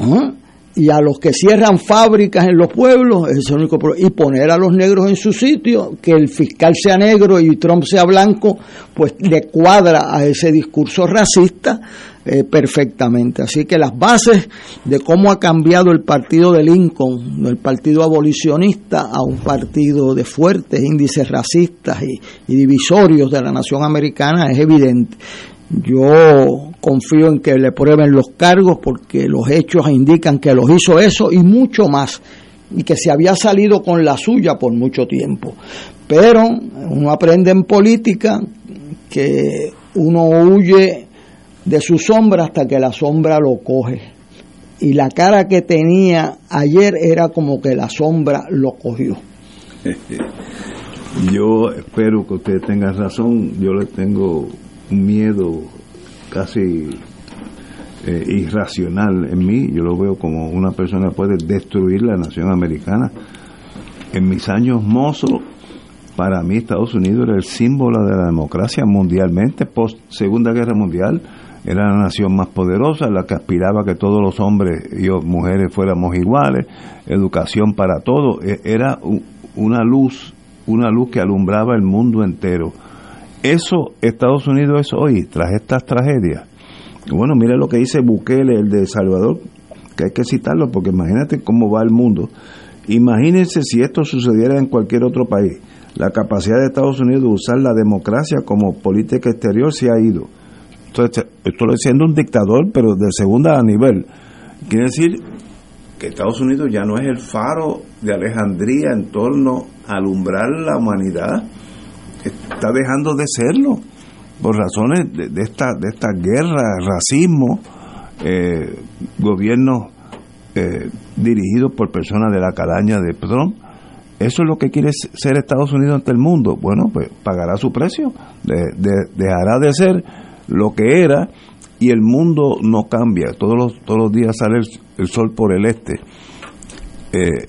¿Ah? Y a los que cierran fábricas en los pueblos, ese es el único Y poner a los negros en su sitio, que el fiscal sea negro y Trump sea blanco, pues le cuadra a ese discurso racista eh, perfectamente. Así que las bases de cómo ha cambiado el partido de Lincoln, del partido abolicionista, a un partido de fuertes índices racistas y, y divisorios de la nación americana es evidente. Yo confío en que le prueben los cargos porque los hechos indican que los hizo eso y mucho más y que se había salido con la suya por mucho tiempo. Pero uno aprende en política que uno huye de su sombra hasta que la sombra lo coge. Y la cara que tenía ayer era como que la sombra lo cogió. [laughs] Yo espero que usted tenga razón. Yo le tengo un miedo casi eh, irracional en mí. Yo lo veo como una persona puede destruir la nación americana. En mis años mozos, para mí Estados Unidos era el símbolo de la democracia mundialmente, post Segunda Guerra Mundial era la nación más poderosa, la que aspiraba a que todos los hombres y mujeres fuéramos iguales, educación para todos, e, era una luz, una luz que alumbraba el mundo entero. Eso Estados Unidos es hoy, tras estas tragedias. Bueno, mire lo que dice Bukele, el de Salvador, que hay que citarlo, porque imagínate cómo va el mundo. Imagínense si esto sucediera en cualquier otro país. La capacidad de Estados Unidos de usar la democracia como política exterior se ha ido esto, estoy siendo un dictador, pero de segunda nivel. Quiere decir que Estados Unidos ya no es el faro de Alejandría en torno a alumbrar la humanidad. Está dejando de serlo por razones de, esta, de esta guerra, racismo, eh, gobiernos eh, dirigidos por personas de la calaña de Trump. ¿Eso es lo que quiere ser Estados Unidos ante el mundo? Bueno, pues pagará su precio, dejará de ser lo que era y el mundo no cambia. Todos los, todos los días sale el, sol por el este. Eh,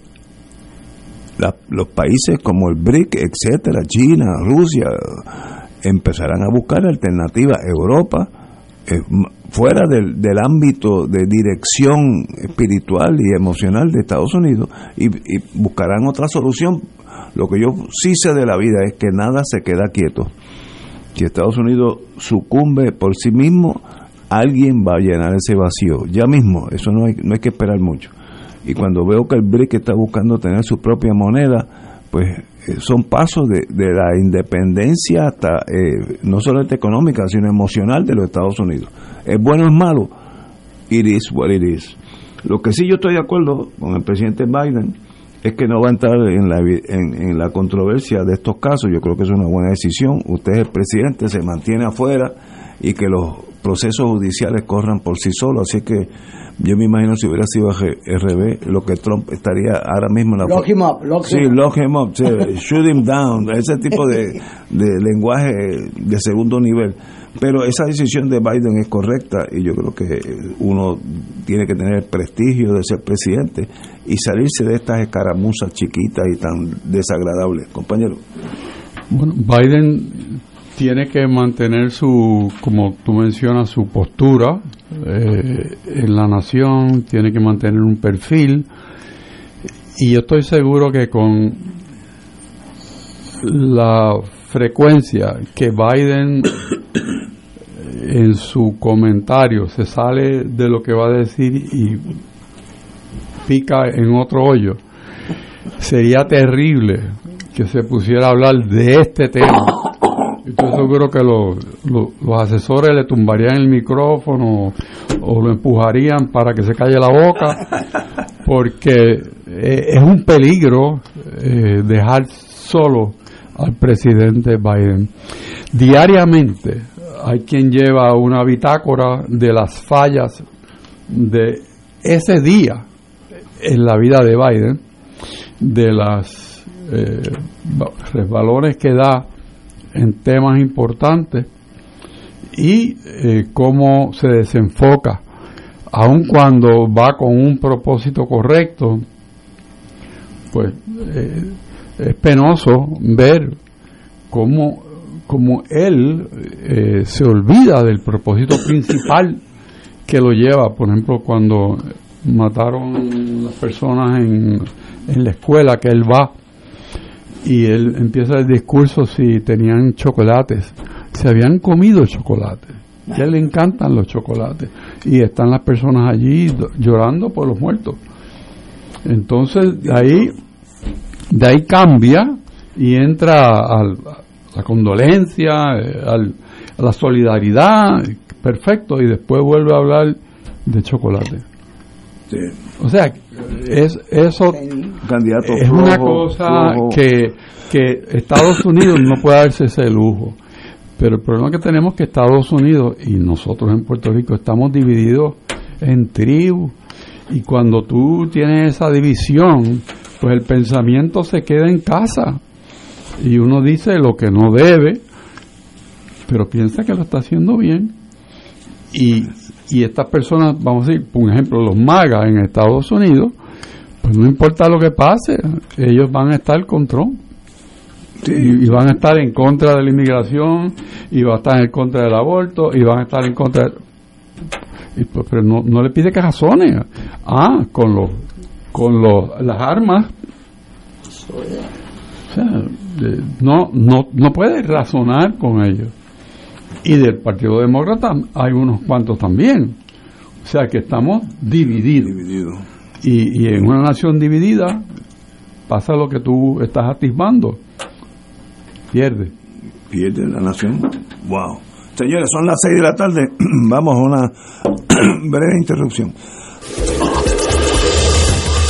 los países como el BRIC, etcétera, China, Rusia, empezarán a buscar alternativas. Europa, fuera del, del, ámbito de dirección espiritual y emocional de Estados Unidos, y buscarán otra solución. Lo que yo sí sé de la vida es que nada se queda quieto si Estados Unidos sucumbe por sí mismo, alguien va a llenar ese vacío. Ya mismo, eso no hay, no hay que esperar mucho. Y cuando veo que el BRIC está buscando tener su propia moneda, pues eh, son pasos de, la independencia hasta, eh, no solamente económica, sino emocional de los Estados Unidos. ¿Es bueno o es malo? It is what it is. Lo que sí yo estoy de acuerdo con el presidente Biden es que no va a entrar en la, en, la controversia de estos casos. Yo creo que es una buena decisión. Usted es el presidente, se mantiene afuera y que los procesos judiciales corran por sí solos. Así que yo me imagino si hubiera sido RB, lo que Trump estaría ahora mismo en la... Lock him up, lock sí, lock him up, [laughs] shoot him down, ese tipo de, de [laughs] lenguaje de segundo nivel. Pero esa decisión de Biden es correcta y yo creo que uno tiene que tener el prestigio de ser presidente y salirse de estas escaramuzas chiquitas y tan desagradables. Compañero. Bueno, Biden tiene que mantener su, como tú mencionas, su postura eh, en la nación, tiene que mantener un perfil y yo estoy seguro que con la frecuencia que Biden en su comentario se sale de lo que va a decir y pica en otro hoyo, sería terrible que se pusiera a hablar de este tema. Estoy seguro que los asesores le tumbarían el micrófono o lo empujarían para que se calle la boca, porque eh, es un peligro eh, dejar solo al presidente Biden. Diariamente hay quien lleva una bitácora de las fallas de ese día en la vida de Biden, de las eh, resbalones que da en temas importantes y eh, cómo se desenfoca, aun cuando va con un propósito correcto, pues eh, es penoso ver cómo, cómo él eh, se olvida del propósito [coughs] principal que lo lleva, por ejemplo, cuando mataron las personas en, en la escuela que él va y él empieza el discurso si tenían chocolates, se habían comido chocolates. A él le encantan los chocolates y están las personas allí llorando por los muertos. Entonces de ahí, de ahí cambia y entra a la condolencia, eh, a la solidaridad, perfecto, y después vuelve a hablar de chocolate. O sea, es eso Candidato es una cosa que, que Estados Unidos no puede darse ese lujo. Pero el problema que tenemos es que Estados Unidos y nosotros en Puerto Rico estamos divididos en tribus. Y cuando tú tienes esa división, pues el pensamiento se queda en casa. Y uno dice lo que no debe, pero piensa que lo está haciendo bien. Y y estas personas, vamos a decir, por ejemplo, los magas en Estados Unidos, pues no importa lo que pase, ellos van a estar con Trump. Y, van a estar en contra de la inmigración, y van a estar en contra del aborto, y van a estar en contra de... Y pues, pero no, no le pide que razone. Ah, con los con los, las armas. O sea, no, no, no puede razonar con ellos y del Partido Demócrata hay unos cuantos también. O sea que estamos divididos. Y, en una nación dividida pasa lo que tú estás atisbando. Pierde. Pierde la nación. Wow. Señores, son las 6 de la tarde. [clears throat] Vamos a una [clears throat] breve interrupción.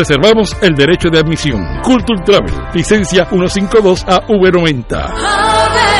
reservamos el derecho de admisión. Culture Travel, licencia 152 a V90.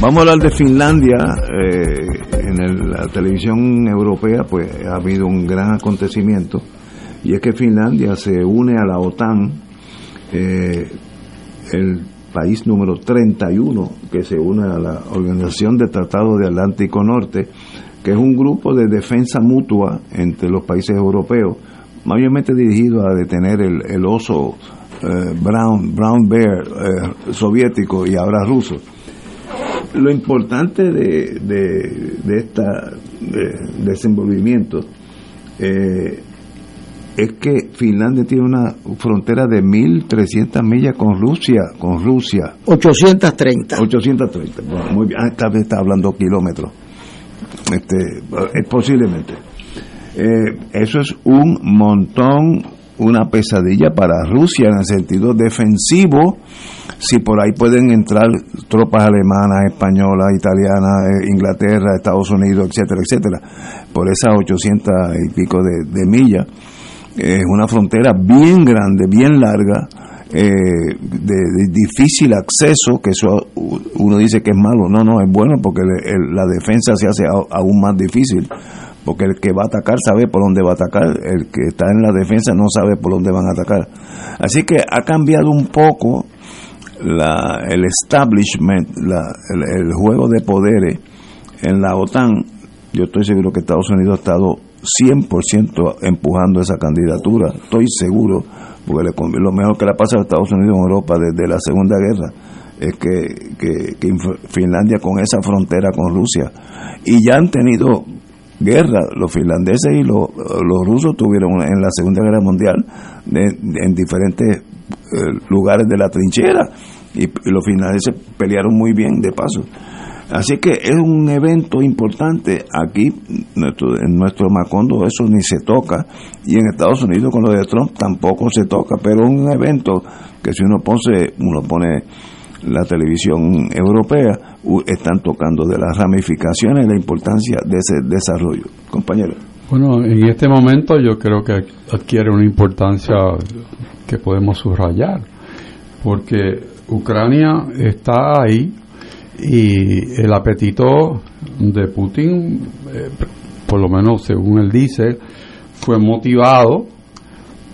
Vamos a hablar de Finlandia. eh, en el- la televisión europea, pues ha habido un gran acontecimiento y es que Finlandia se une a la OTAN, eh, el país número 31 que se une a la Organización de Tratado de Atlántico Norte, que es un grupo de defensa mutua entre los países europeos, mayormente dirigido a detener el, oso eh, brown, brown bear soviético y ahora ruso lo importante de, de, de este desenvolvimiento eh, es que Finlandia tiene una frontera de 1.300 millas con Rusia, con Rusia. 830. 830, bueno, muy bien, ah, esta vez está hablando kilómetros, este, eh, posiblemente. Eh, eso es un montón, una pesadilla para Rusia en el sentido defensivo, si por ahí pueden entrar tropas alemanas, españolas, italianas, eh, Inglaterra, Estados Unidos, etcétera, etcétera, por esas 800 y pico de, millas. Es una frontera bien grande, bien larga, eh, de, de difícil acceso, que eso uno dice que es malo, no, no, es bueno porque le- el- la defensa se hace a- aún más difícil, porque el que va a atacar sabe por dónde va a atacar, el que está en la defensa no sabe por dónde van a atacar. Así que ha cambiado un poco el establishment, el, juego de poderes en la OTAN. Yo estoy seguro que Estados Unidos ha estado 100% empujando esa candidatura, estoy seguro, porque le lo mejor que le pasa a Estados Unidos en Europa desde la Segunda Guerra es que, Finlandia con esa frontera con Rusia, y ya han tenido guerra, los finlandeses y los, rusos tuvieron en la Segunda Guerra Mundial de- en diferentes eh, lugares de la trinchera, y, los finlandeses pelearon muy bien de paso. Así que es un evento importante. Aquí, nuestro, en nuestro Macondo, eso ni se toca. Y en Estados Unidos, con lo de Trump, tampoco se toca. Pero un evento que, si uno pone, uno pone la televisión europea, están tocando de las ramificaciones y la importancia de ese desarrollo. Compañero. Bueno, en este momento yo creo que adquiere una importancia que podemos subrayar, porque Ucrania está ahí y el apetito de Putin, eh, por lo menos según él dice, fue motivado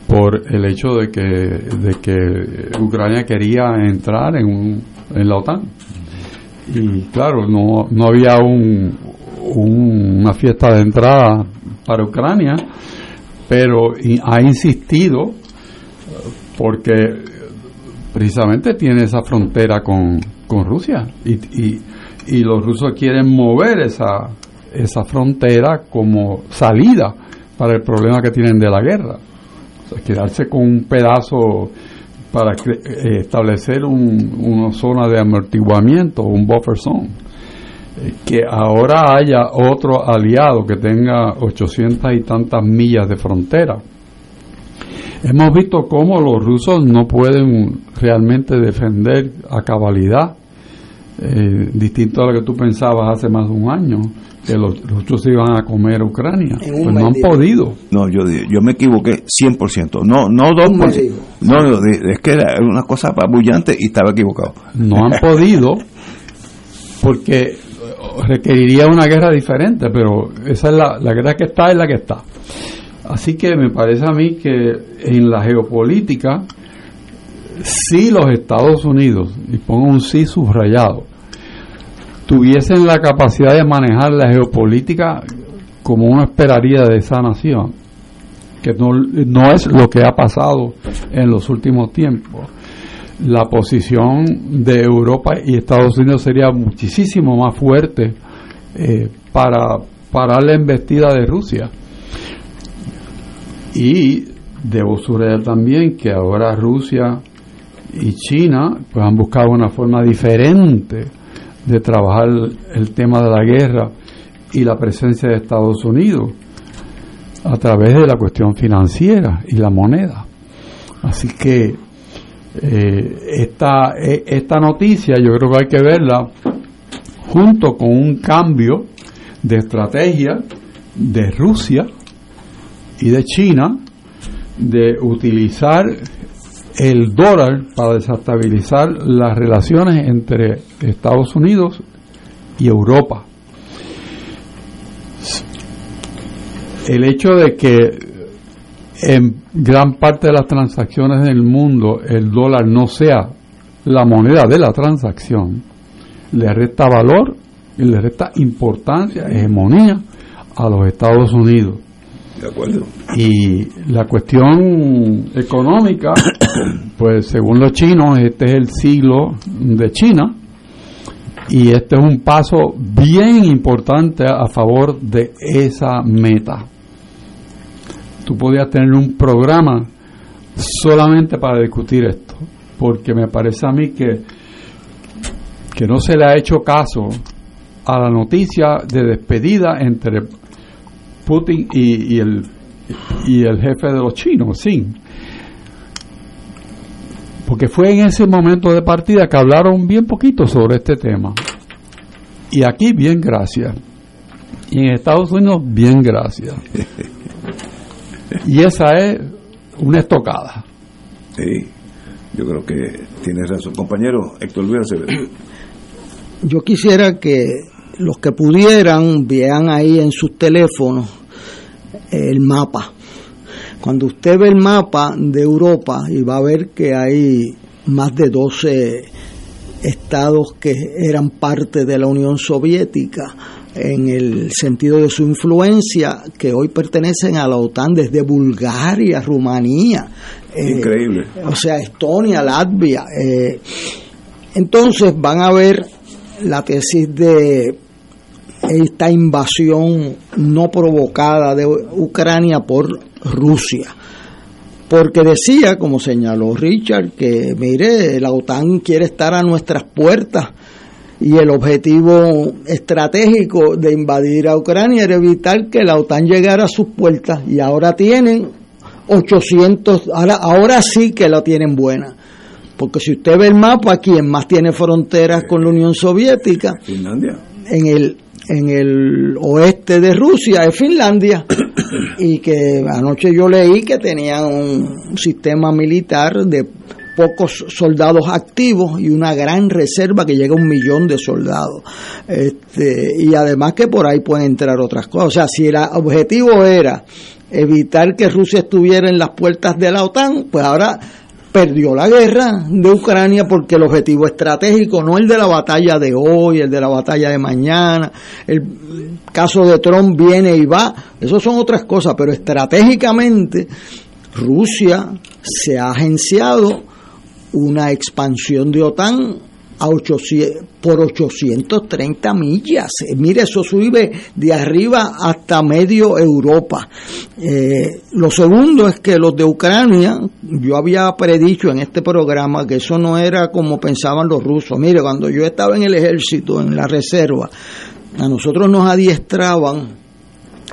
por el hecho de que, de que Ucrania quería entrar en, un- en la OTAN. Y claro, no, no había un, un- una fiesta de entrada para Ucrania, pero ha insistido eh, porque precisamente tiene esa frontera con, con Rusia y, y, y los rusos quieren mover esa, esa frontera como salida para el problema que tienen de la guerra. Quedarse con un pedazo para eh, establecer un- una zona de amortiguamiento, un buffer zone. Eh, Que ahora haya otro aliado que tenga 800 y tantas millas de frontera. Hemos visto cómo los rusos no pueden realmente defender a cabalidad, eh, distinto a lo que tú pensabas hace más de un año, que los rusos se iban a comer a Ucrania. Pues no han podido. No, yo, yo me equivoqué 100%. No, no 2%. No, no, es que era una cosa apabullante y estaba equivocado. No han [laughs] podido porque requeriría una guerra diferente, pero esa es la, la guerra que está, es la que está. Así que me parece a mí que en la geopolítica, si los Estados Unidos, y pongo un sí subrayado, tuviesen la capacidad de manejar la geopolítica como uno esperaría de esa nación, que no, no es lo que ha pasado en los últimos tiempos, la posición de Europa y Estados Unidos sería muchísimo más fuerte eh, para parar la embestida de Rusia. Y debo subrayar también que ahora Rusia y China pues han buscado una forma diferente de trabajar el, tema de la guerra y la presencia de Estados Unidos a través de la cuestión financiera y la moneda. Así que eh, esta, eh, esta noticia yo creo que hay que verla junto con un cambio de estrategia de Rusia y de China de utilizar el dólar para desestabilizar las relaciones entre Estados Unidos y Europa. El hecho de que en gran parte de las transacciones del mundo el dólar no sea la moneda de la transacción, le resta valor y le resta importancia, hegemonía a los Estados Unidos. De acuerdo. Y la cuestión económica, [coughs] pues según los chinos, este es el siglo de China y este es un paso bien importante a favor de esa meta. Tú podías tener un programa solamente para discutir esto, porque me parece a mí que, que no se le ha hecho caso a la noticia de despedida entre Putin y, y el y el jefe de los chinos, sí. Porque fue en ese momento de partida que hablaron bien poquito sobre este tema. Y aquí bien gracias. Y en Estados Unidos bien gracias. Y esa es una estocada. Sí, yo creo que tienes razón. Compañero Héctor Luis Acevedo. Yo quisiera que los que pudieran vean ahí en sus teléfonos el mapa. Cuando usted ve el mapa de Europa y va a ver que hay más de 12 estados que eran parte de la Unión Soviética en el sentido de su influencia, que hoy pertenecen a la OTAN desde Bulgaria, Rumanía, eh, Increíble. o sea, Estonia, Latvia. eh, entonces van a ver la tesis de esta invasión no provocada de Ucrania por Rusia. Porque decía, como señaló Richard, que mire, la OTAN quiere estar a nuestras puertas y el objetivo estratégico de invadir a Ucrania era evitar que la OTAN llegara a sus puertas y ahora tienen 800, ahora, ahora sí que la tienen buena. Porque si usted ve el mapa, quien más tiene fronteras con la Unión Soviética, Finlandia. en el en el oeste de Rusia es Finlandia. [coughs] Y que anoche yo leí que tenían un sistema militar de pocos soldados activos y una gran reserva que llega a un millón de soldados. Este, y además que por ahí pueden entrar otras cosas. O sea si el objetivo era evitar que Rusia estuviera en las puertas de la OTAN pues ahora perdió la guerra de Ucrania porque el objetivo estratégico, no el de la batalla de hoy, el de la batalla de mañana, el caso de Trump viene y va, eso son otras cosas, pero estratégicamente Rusia se ha agenciado una expansión de OTAN a 800, por 830 millas. Eh, mire, eso sube de arriba hasta medio Europa. Eh, lo segundo es que los de Ucrania, yo había predicho en este programa que eso no era como pensaban los rusos. Mire, cuando yo estaba en el ejército, en la reserva, a nosotros nos adiestraban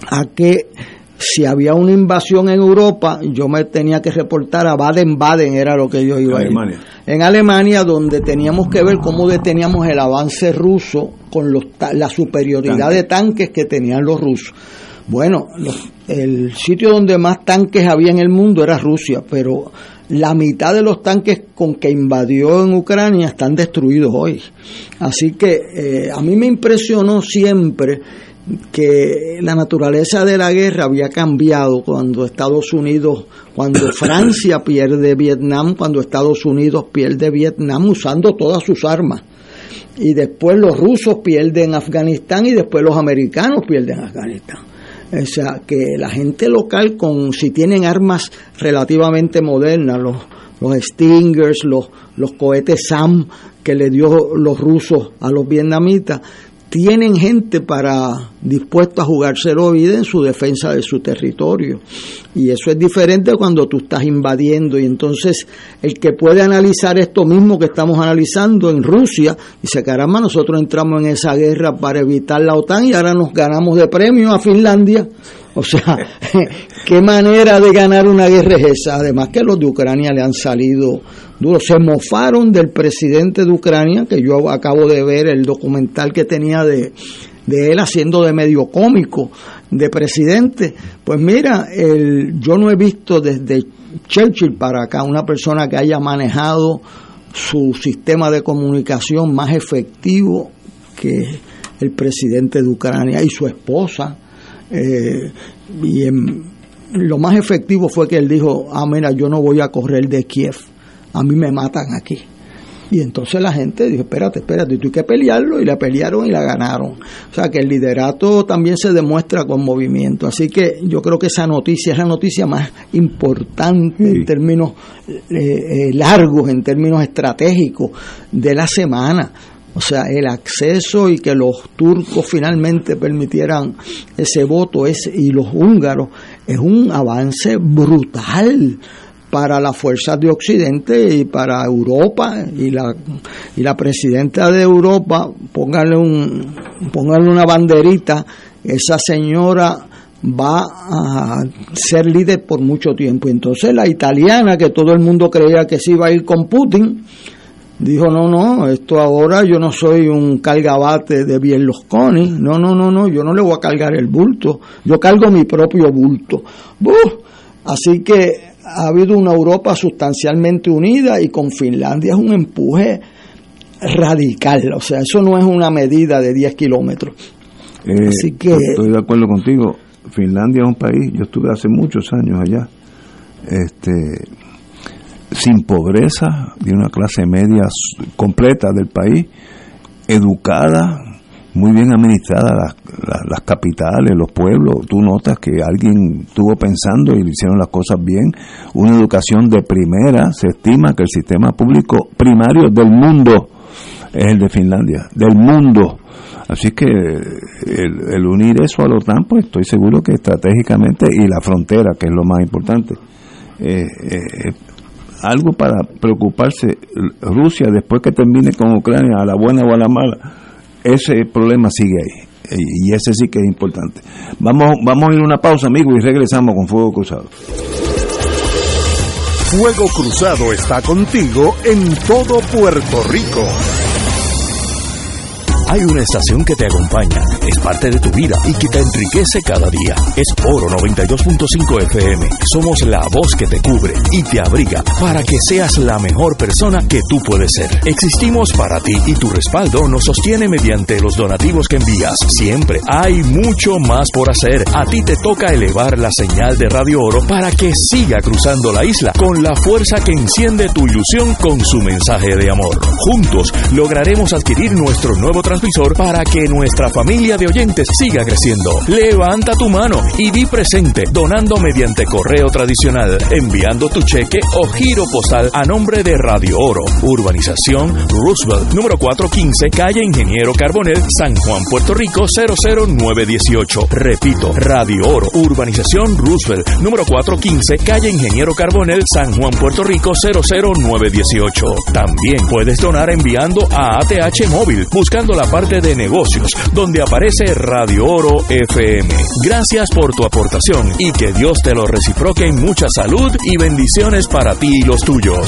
a que si había una invasión en Europa, yo me tenía que reportar a Baden-Baden, era lo que yo iba a ir. Alemania. En Alemania, donde teníamos que ver cómo deteníamos el avance ruso con los, la superioridad de tanques que tenían los rusos. Bueno, los- el sitio donde más tanques había en el mundo era Rusia, pero la mitad de los tanques con que invadió en Ucrania están destruidos hoy. Así que eh, a mí me impresionó siempre que la naturaleza de la guerra había cambiado cuando Estados Unidos, cuando [coughs] Francia pierde Vietnam, cuando Estados Unidos pierde Vietnam usando todas sus armas. Y después los rusos pierden Afganistán y después los americanos pierden Afganistán. O sea, que la gente local, con si tienen armas relativamente modernas, los, los Stingers, los, los cohetes SAM que le dio los rusos a los vietnamitas, tienen gente para dispuesta a jugárselo vida en su defensa de su territorio. Y eso es diferente cuando tú estás invadiendo. Y entonces el que puede analizar esto mismo que estamos analizando en Rusia, dice, caramba, nosotros entramos en esa guerra para evitar la OTAN y ahora nos ganamos de premio a Finlandia. O sea, [laughs] qué manera de ganar una guerra es esa. Además que los de Ucrania le han salido duros. Se mofaron del presidente de Ucrania, que yo acabo de ver el documental que tenía de, de él haciendo de medio cómico de presidente. Pues mira, el, yo no he visto desde Churchill para acá una persona que haya manejado su sistema de comunicación más efectivo que el presidente de Ucrania y su esposa. Eh, y lo más efectivo fue que él dijo, ah, mira, yo no voy a correr de Kiev, a mí me matan aquí. Y entonces la gente dijo, espérate, espérate, tú hay que pelearlo, y la pelearon y la ganaron. O sea que el liderato también se demuestra con movimiento. Así que yo creo que esa noticia es la noticia más importante en términos eh, eh, largos, en términos estratégicos de la semana. O sea, el acceso y que los turcos finalmente permitieran ese voto es, y los húngaros es un avance brutal para las fuerzas de Occidente y para Europa y la y la presidenta de Europa póngale un póngale una banderita esa señora va a ser líder por mucho tiempo. Entonces la italiana que todo el mundo creía que se iba a ir con Putin dijo no no esto ahora yo no soy un cargabate de Berlusconi. No no no no yo no le voy a cargar el bulto. Yo cargo mi propio bulto. Así que ha habido una Europa sustancialmente unida y con Finlandia es un empuje radical, o sea, eso no es una medida de 10 kilómetros. Eh, Así que- estoy de acuerdo contigo. Finlandia es un país, yo estuve hace muchos años allá, este, sin pobreza, de una clase media completa del país, educada, muy bien administrada las, las, las capitales, los pueblos. Tú notas que alguien estuvo pensando y le hicieron las cosas bien. Una educación de primera. Se estima que el sistema público primario del mundo es el de Finlandia, del mundo. Así que el, unir eso a la OTAN, pues estoy seguro que estratégicamente, y la frontera, que es lo más importante, eh, eh, algo para preocuparse. Rusia, después que termine con Ucrania, a la buena o a la mala, ese problema sigue ahí. Y ese sí que es importante. Vamos, vamos a ir a una pausa, amigos, y regresamos con Fuego Cruzado. Fuego Cruzado está contigo en todo Puerto Rico. Hay una estación que te acompaña, es parte de tu vida y que te enriquece cada día. Es Oro 92.5 FM. Somos la voz que te cubre y te abriga para que seas la mejor persona que tú puedes ser. Existimos para ti y tu respaldo nos sostiene mediante los donativos que envías. Siempre hay mucho más por hacer. A ti te toca elevar la señal de Radio Oro para que siga cruzando la isla con la fuerza que enciende tu ilusión con su mensaje de amor. Juntos lograremos adquirir nuestro nuevo transporte transmisor para que nuestra familia de oyentes siga creciendo. Levanta tu mano y di presente donando mediante correo tradicional, enviando tu cheque o giro postal a nombre de Radio Oro, Urbanización Roosevelt, número 415, calle Ingeniero Carbonel, San Juan, Puerto Rico 00918. Repito, Radio Oro, Urbanización Roosevelt, número 415, calle Ingeniero Carbonel, San Juan, Puerto Rico 00918. También puedes donar enviando a ATH Móvil, buscando la parte de negocios, donde aparece Radio Oro FM. Gracias por tu aportación y que Dios te lo reciproque en mucha salud y bendiciones para ti y los tuyos.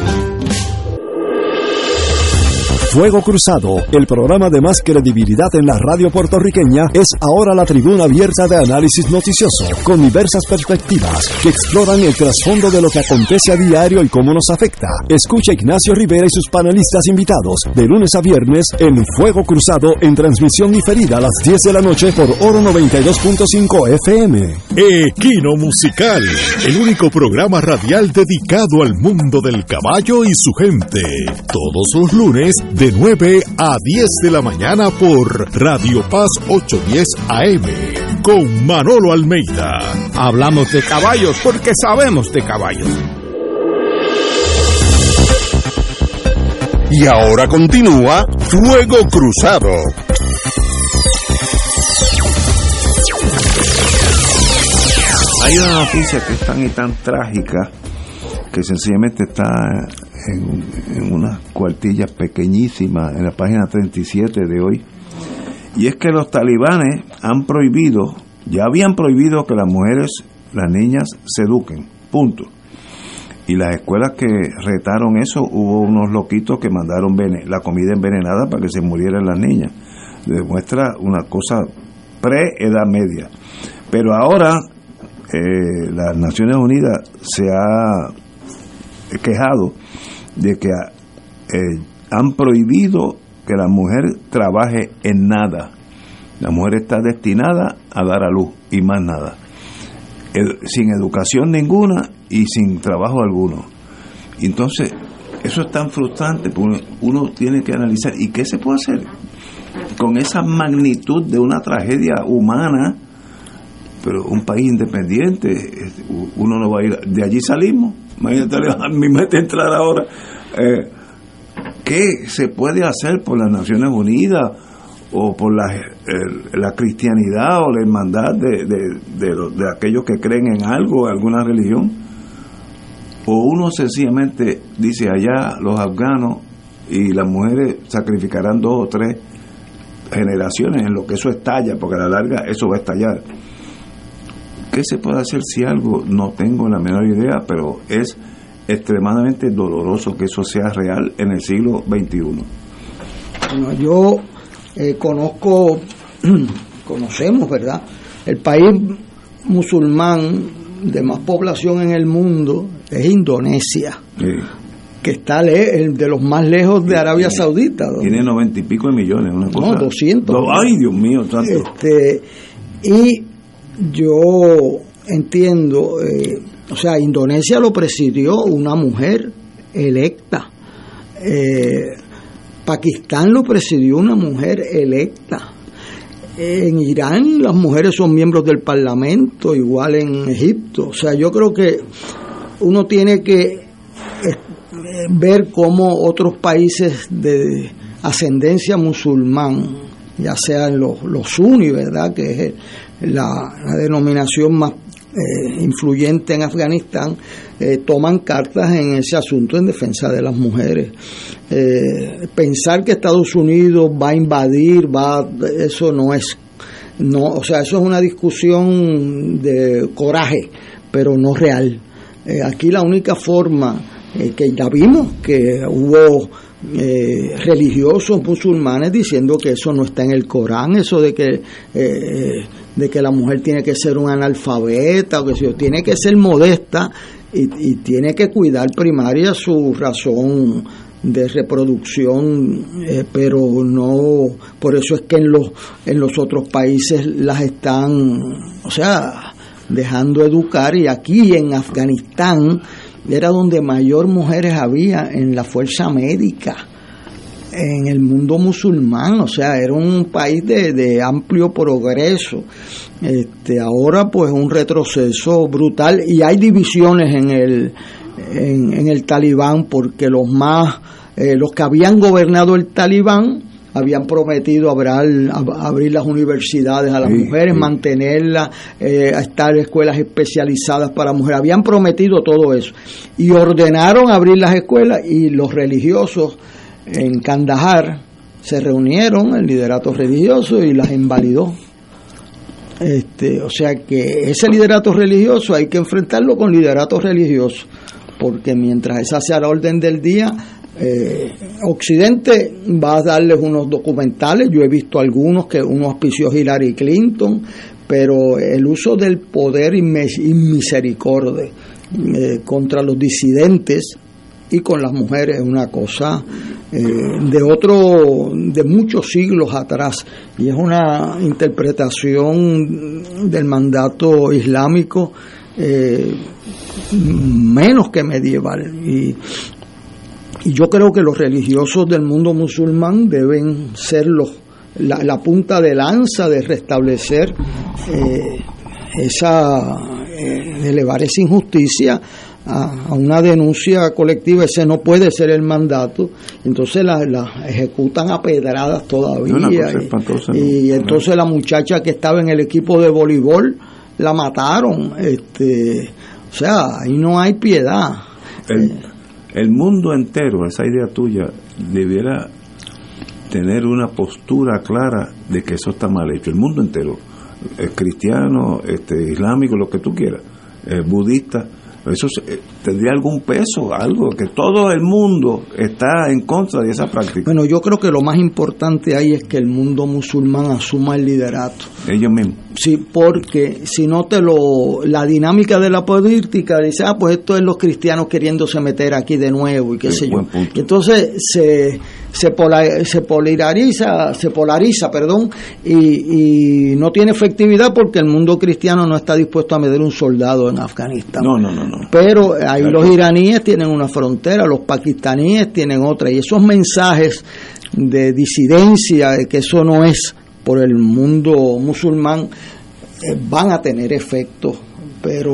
Fuego Cruzado, el programa de más credibilidad en la radio puertorriqueña, es ahora la tribuna abierta de análisis noticioso, con diversas perspectivas que exploran el trasfondo de lo que acontece a diario y cómo nos afecta. Escucha Ignacio Rivera y sus panelistas invitados de lunes a viernes en Fuego Cruzado en transmisión diferida a las 10 de la noche por Oro 92.5 FM. Equino Musical, el único programa radial dedicado al mundo del caballo y su gente. Todos los lunes 9 a 10 de la mañana por Radio Paz 810 AM con Manolo Almeida. Hablamos de caballos porque sabemos de caballos. Y ahora continúa Fuego Cruzado. Hay una noticia que es tan y tan trágica que sencillamente está en, en unas cuartillas pequeñísimas en la página 37 de hoy. Y es que los talibanes han prohibido, ya habían prohibido que las mujeres, las niñas, se eduquen. Punto. Y las escuelas que retaron eso, hubo unos loquitos que mandaron la comida envenenada para que se murieran las niñas. Demuestra una cosa pre-edad media. Pero ahora eh, las Naciones Unidas se ha quejado de que eh, han prohibido que la mujer trabaje en nada. La mujer está destinada a dar a luz y más nada. sin educación ninguna y sin trabajo alguno. Entonces, eso es tan frustrante, porque uno tiene que analizar, ¿y qué se puede hacer? Con esa magnitud de una tragedia humana, pero un país independiente, uno no va a ir, de allí salimos, imagínate, [laughs] mi mete entrar ahora. Eh, ¿Qué se puede hacer por las Naciones Unidas o por la, la cristianidad o la hermandad de, de, de, aquellos que creen en algo, alguna religión? O uno sencillamente dice allá los afganos y las mujeres sacrificarán dos o tres generaciones en lo que eso estalla, porque a la larga eso va a estallar. ¿Qué se puede hacer si algo? No tengo la menor idea, pero es extremadamente doloroso que eso sea real en el siglo XXI. Bueno, yo eh, conozco, [clears throat] conocemos, ¿verdad? El país musulmán de más población en el mundo es Indonesia. que está de los más lejos de Arabia Saudita. Tiene noventa y pico de millones, una cosa. No, 200. ay, Dios mío, tanto. Este, y yo entiendo, eh, o sea, Indonesia lo presidió una mujer electa. Eh, Pakistán lo presidió una mujer electa. en Irán las mujeres son miembros del Parlamento, igual en Egipto. O sea, yo creo que uno tiene que eh, ver cómo otros países de ascendencia musulmán, ya sean los, los sunni, ¿verdad? Que es la, denominación más eh, influyente en Afganistán, eh, toman cartas en ese asunto en defensa de las mujeres. Eh, pensar que Estados Unidos va a invadir, va, eso no es, no, o sea, eso es una discusión de coraje, pero no real. aquí la única forma que ya vimos que hubo eh, religiosos musulmanes diciendo que eso no está en el Corán, eso de que eh, de que la mujer tiene que ser un analfabeta o que si tiene que ser modesta y, tiene que cuidar primaria su razón de reproducción, eh, pero no, por eso es que en los en los otros países las están, o sea, dejando educar y aquí en Afganistán era donde mayor mujeres había en la fuerza médica en el mundo musulmán, o sea, era un país de, amplio progreso. Este, ahora pues un retroceso brutal y hay divisiones en el en, el talibán porque los más eh, los que habían gobernado el talibán habían prometido abrir, abrir las universidades a las mujeres, mantenerlas, eh, estar escuelas especializadas para mujeres. Habían prometido todo eso. Y ordenaron abrir las escuelas y los religiosos en Kandahar se reunieron, el liderato religioso, y las invalidó. Este, o sea que ese liderato religioso hay que enfrentarlo con liderato religioso, porque mientras esa sea la orden del día, eh, Occidente va a darles unos documentales, yo he visto algunos que uno auspició Hillary Clinton, pero el uso del poder inmisericordia eh, contra los disidentes y con las mujeres es una cosa eh, de otro de muchos siglos atrás. Y es una interpretación del mandato islámico menos que medieval. Y y yo creo que los religiosos del mundo musulmán deben ser los, la, punta de lanza de restablecer eh, esa, eh, elevar esa injusticia a, una denuncia colectiva, ese no puede ser el mandato, entonces la, la ejecutan a pedradas todavía. y, entonces la muchacha que estaba en el equipo de voleibol la mataron, este, o sea, ahí no hay piedad. Eh, el mundo entero, esa idea tuya, debiera tener una postura clara de que eso está mal hecho. El mundo entero, el cristiano, este, islámico, lo que tú quieras, el budista, eso eh, tendría algún peso, algo, que todo el mundo está en contra de esa práctica. Bueno, yo creo que lo más importante ahí es que el mundo musulmán asuma el liderato. Ellos mismos. Sí, porque si no te lo. La dinámica de la política dice, ah, pues esto es los cristianos queriéndose meter aquí de nuevo y qué sé yo. Entonces se, se, se polariza, se polariza, perdón, y, y no tiene efectividad porque el mundo cristiano no está dispuesto a meter un soldado en Afganistán. No, no, no. no. Pero ahí los iraníes tienen una frontera, los pakistaníes tienen otra, y esos mensajes de disidencia, de que eso no es por el mundo musulmán, eh, van a tener efecto, pero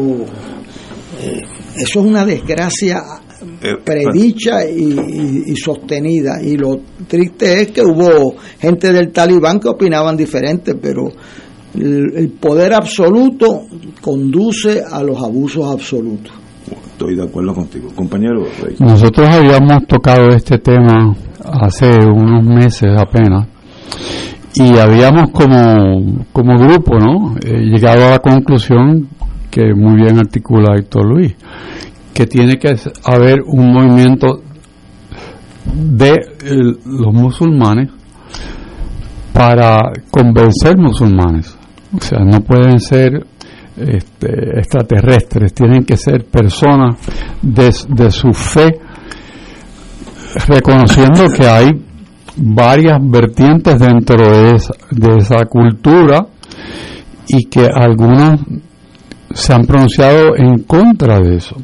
eh, eso es una desgracia eh, predicha y, sostenida. Y lo triste es que hubo gente del talibán que opinaban diferente, pero el poder absoluto conduce a los abusos absolutos. Estoy de acuerdo contigo. Compañero. Nosotros habíamos tocado este tema hace unos meses apenas y habíamos como, como grupo ¿no? Eh, llegado a la conclusión que muy bien articula Héctor Luis, que tiene que haber un movimiento de los musulmanes para convencer musulmanes. O sea, no pueden ser este, extraterrestres, tienen que ser personas de, su fe, reconociendo que hay varias vertientes dentro de esa, de esa cultura y que algunos se han pronunciado en contra de eso.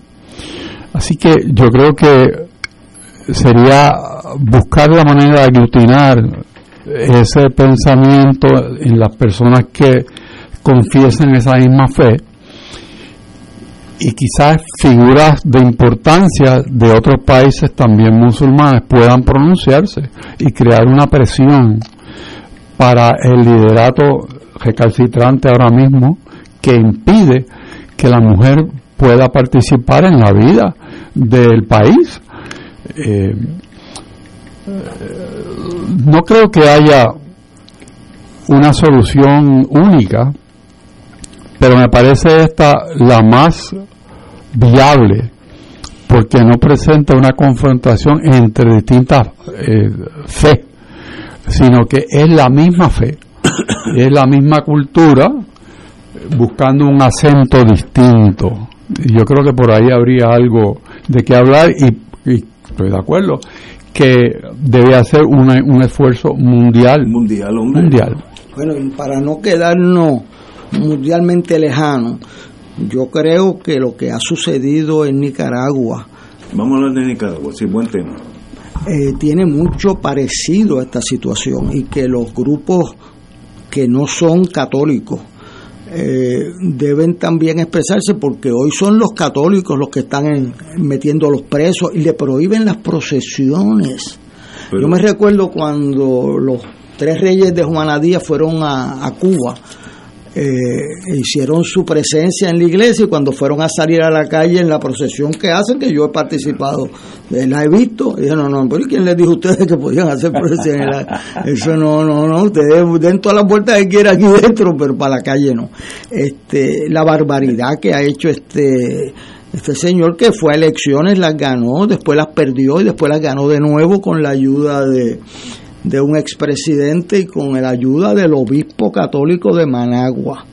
Así que yo creo que sería buscar la manera de aglutinar ese pensamiento en las personas que confiesen esa misma fe y quizás figuras de importancia de otros países también musulmanes puedan pronunciarse y crear una presión para el liderato recalcitrante ahora mismo que impide que la mujer pueda participar en la vida del país. Eh, no creo que haya una solución única, pero me parece esta la más viable porque no presenta una confrontación entre distintas eh, fe, sino que es la misma fe, [coughs] es la misma cultura, buscando un acento distinto. Y yo creo que por ahí habría algo de qué hablar y, y estoy de acuerdo que debe hacer una- un esfuerzo mundial. Mundial, mundial. Bueno, y para no quedarnos mundialmente lejanos, yo creo que lo que ha sucedido en Nicaragua Vamos a hablar de Nicaragua, sí, buen tema. eh, tiene mucho parecido a esta situación y que los grupos que no son católicos eh, deben también expresarse porque hoy son los católicos los que están en- metiendo a los presos y le prohíben las procesiones. Yo me recuerdo cuando los tres reyes de Juana Díaz fueron a, a Cuba, eh, hicieron su presencia en la iglesia y cuando fueron a salir a la calle en la procesión que hacen, que yo he participado, eh, la he visto, y dije, no, no, pero ¿y quién les dijo a ustedes que podían hacer procesiones? La- [laughs] Eso no, no, no, ustedes den todas las vueltas que quieran aquí dentro, pero para la calle no. Este, la barbaridad que ha hecho este este señor que fue a elecciones, las ganó, después las perdió y después las ganó de nuevo con la ayuda de, de un expresidente y con la ayuda del obispo católico de Managua,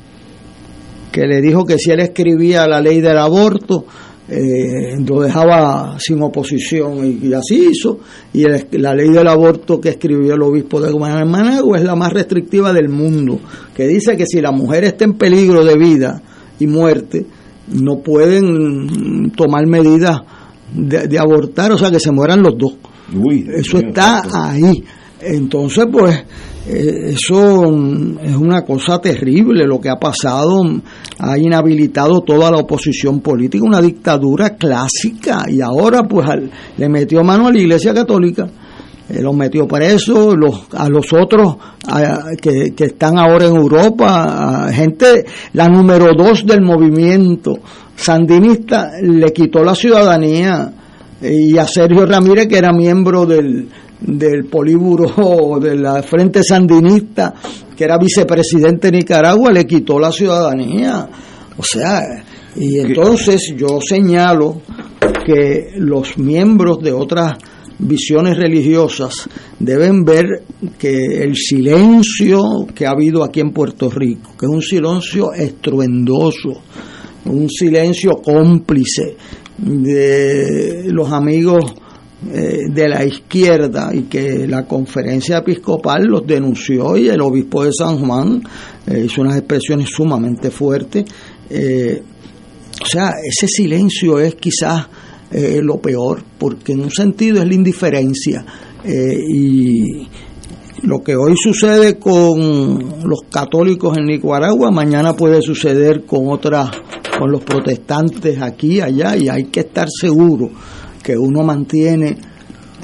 que le dijo que si él escribía la ley del aborto, eh, lo dejaba sin oposición y, y así hizo. Y el- la ley del aborto que escribió el obispo de Managua es la más restrictiva del mundo, que dice que si la mujer está en peligro de vida y muerte, no pueden tomar medidas de, de abortar, o sea, que se mueran los dos. eso está ahí. Entonces, pues, eh, eso es una cosa terrible lo que ha pasado. Ha inhabilitado toda la oposición política, una dictadura clásica. Y ahora, pues, al- le metió mano a la Iglesia Católica. Eh, los metió presos, los, a los otros que, que están ahora en Europa, a gente, la número dos del movimiento sandinista, le quitó la ciudadanía y a Sergio Ramírez, que era miembro del, del políburo [laughs] de la Frente Sandinista, que era vicepresidente de Nicaragua, le quitó la ciudadanía. O sea, y entonces yo señalo que los miembros de otras visiones religiosas deben ver que el silencio que ha habido aquí en Puerto Rico, que es un silencio estruendoso, un silencio cómplice de los amigos eh, de la izquierda y que la conferencia episcopal los denunció y el obispo de San Juan eh, hizo unas expresiones sumamente fuertes. Eh, o sea, ese silencio es quizás eh, lo peor, porque en un sentido es la indiferencia. eh, y lo que hoy sucede con los católicos en Nicaragua, mañana puede suceder con otras, con los protestantes aquí, allá, y hay que estar seguro que uno mantiene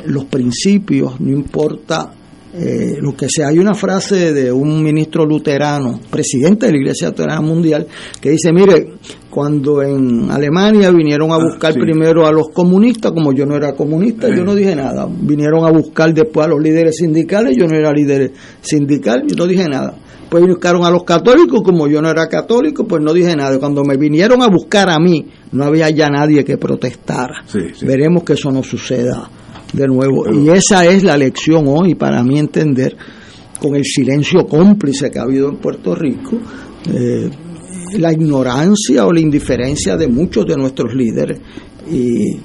los principios, no importa eh, lo que sea. Hay una frase de un ministro luterano, presidente de la Iglesia Luterana Mundial, que dice, mire, cuando en Alemania vinieron a buscar primero a los comunistas, como yo no era comunista, yo no dije nada. Vinieron a buscar después a los líderes sindicales, yo no era líder sindical, yo no dije nada. Pues buscaron a los católicos, como yo no era católico, pues no dije nada. Cuando me vinieron a buscar a mí, no había ya nadie que protestara. Veremos que eso no suceda de nuevo. Y esa es la lección hoy, para mí entender, con el silencio cómplice que ha habido en Puerto Rico, eh, la ignorancia o la indiferencia de muchos de nuestros líderes. Y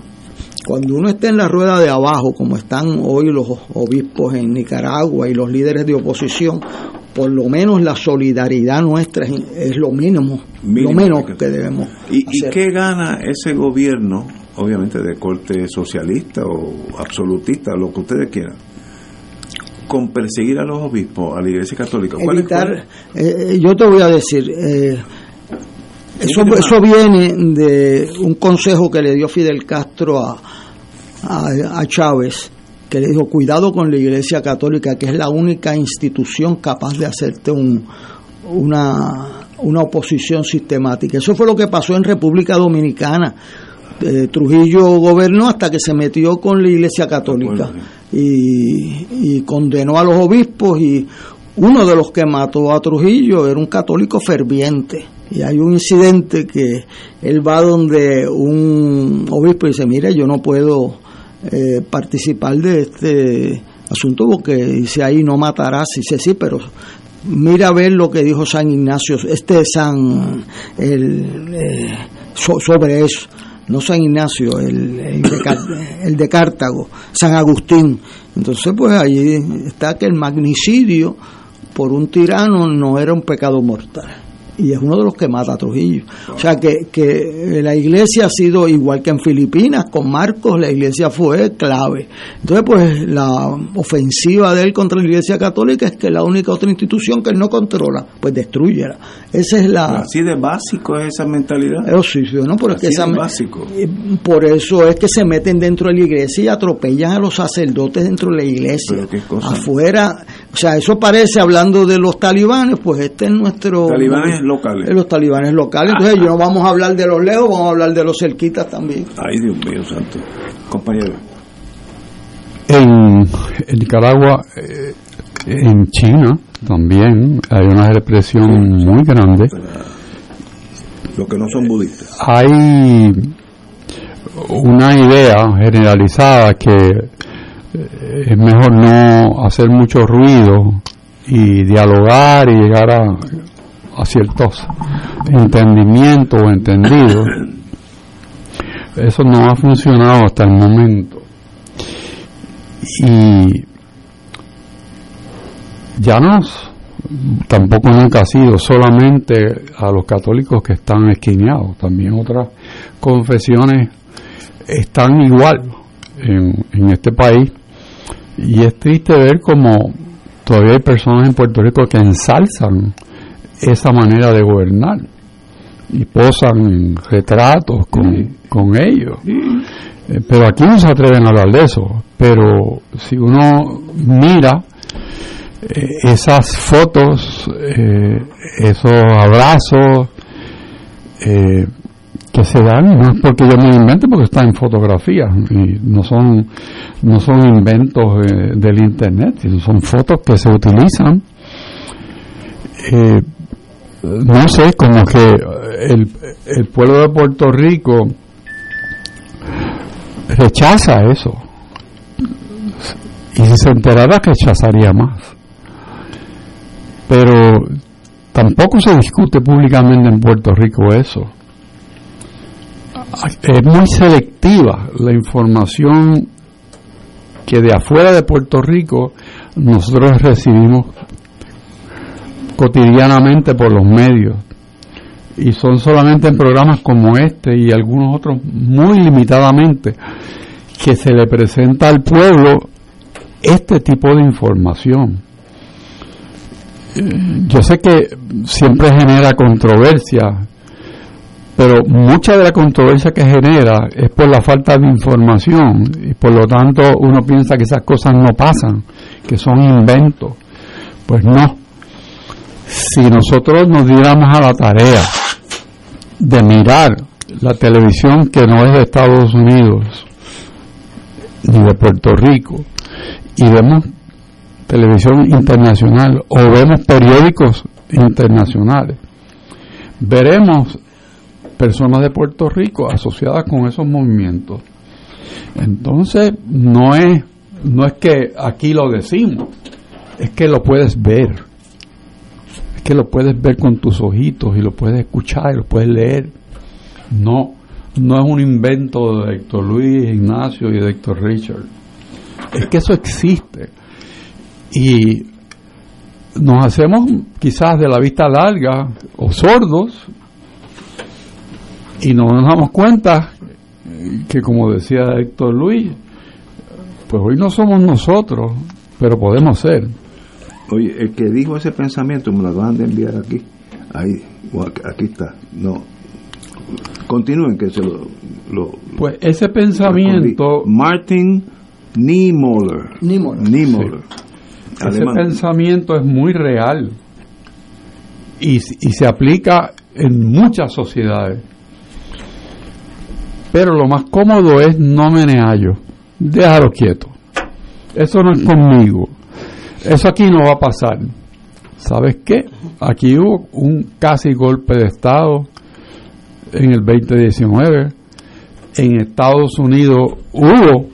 cuando uno está en la rueda de abajo, como están hoy los obispos en Nicaragua y los líderes de oposición, por lo menos la solidaridad nuestra es, es lo mínimo, Mínimo lo menos que- que debemos ¿Y, y qué gana ese gobierno, obviamente de corte socialista o absolutista, lo que ustedes quieran, con perseguir a los obispos, a la Iglesia Católica? ¿Cuál es- evitar, cuál eh, yo te voy a decir, eh, eso, eso viene de un consejo que le dio Fidel Castro a, a, a Chávez, que le dijo, cuidado con la Iglesia Católica, que es la única institución capaz de hacerte un, una, una oposición sistemática. Eso fue lo que pasó en República Dominicana. Eh, Trujillo gobernó hasta que se metió con la Iglesia Católica y, y condenó a los obispos y uno de los que mató a Trujillo era un católico ferviente y hay un incidente que él va donde un obispo y dice mire yo no puedo eh, participar de este asunto porque dice ahí no matarás dice sí pero mira a ver lo que dijo San Ignacio este San el, eh, so- sobre eso no San Ignacio, el, el, de, [coughs] el de Cartago, San Agustín. Entonces, pues allí está que el magnicidio por un tirano no era un pecado mortal. Y es uno de los que mata a Trujillo. O sea que, que la iglesia ha sido igual que en Filipinas, con Marcos, la iglesia fue clave. Entonces, pues la ofensiva de él contra la iglesia católica es que la única otra institución que él no controla, pues destruyela. Esa es la, Así de básico es esa mentalidad. eso sí, sí, no, pero es que Así esa de básico. eh, por eso es que se meten dentro de la iglesia y atropellan a los sacerdotes dentro de la iglesia. Pero qué cosa. Afuera, o sea, eso parece hablando de los talibanes, pues este es nuestro. Talibanes locales. de los talibanes locales. Entonces, yo no vamos a hablar de los lejos, vamos a hablar de los cerquitas también. Ay, Dios mío, santo. Compañero. En, en Nicaragua, eh, en China también hay una represión muy grande. Los que no son budistas. Hay una idea generalizada que es mejor no hacer mucho ruido y dialogar y llegar a, a ciertos entendimientos o entendidos. Eso no ha funcionado hasta el momento. Y ya no, tampoco nunca ha sido solamente a los católicos que están esquineados, también otras confesiones están igual en, en este país y es triste ver como todavía hay personas en Puerto Rico que ensalzan esa manera de gobernar y posan retratos con, con ellos. Eh, Pero aquí no se atreven a hablar de eso. Pero si uno mira eh, esas fotos, eh, esos abrazos que se dan, no es porque yo me invente, porque está en fotografías y no son, no son inventos eh, del internet, sino son fotos que se utilizan. Eh, no sé, como que el, el pueblo de Puerto Rico rechaza eso. Y si se enterara, rechazaría más. Pero tampoco se discute públicamente en Puerto Rico eso. Es muy selectiva la información que de afuera de Puerto Rico nosotros recibimos cotidianamente por los medios y son solamente en programas como este y algunos otros muy limitadamente que se le presenta al pueblo este tipo de información. Eh, Yo sé que siempre genera controversia, pero mucha de la controversia que genera es por la falta de información y por lo tanto uno piensa que esas cosas no pasan, que son inventos. Pues no. Si nosotros nos diéramos a la tarea de mirar la televisión que no es de Estados Unidos ni de Puerto Rico y vemos televisión internacional o vemos periódicos internacionales, veremos personas de Puerto Rico asociadas con esos movimientos. Entonces, no es, no es que aquí lo decimos, es que lo puedes ver. Es que lo puedes ver con tus ojitos y lo puedes escuchar y lo puedes leer. No, no es un invento de Héctor Luis, Ignacio y de Héctor Richard. Es que eso existe. Y nos hacemos quizás de la vista larga o sordos y no nos damos cuenta que como decía Héctor Luis, pues hoy no somos nosotros pero podemos ser. Oye, el que dijo ese pensamiento me lo acaban de enviar aquí. Ahí, aquí está. No. Continúen que se lo. lo- Pues ese pensamiento, Martin Niemöller. Niemöller. Niemöller. ese pensamiento es muy real y, y se aplica en muchas sociedades. Pero lo más cómodo es no me hallo, déjalo quieto. Eso no es conmigo. Eso aquí no va a pasar. ¿Sabes qué? Aquí hubo un casi golpe de Estado en el 2019. En Estados Unidos hubo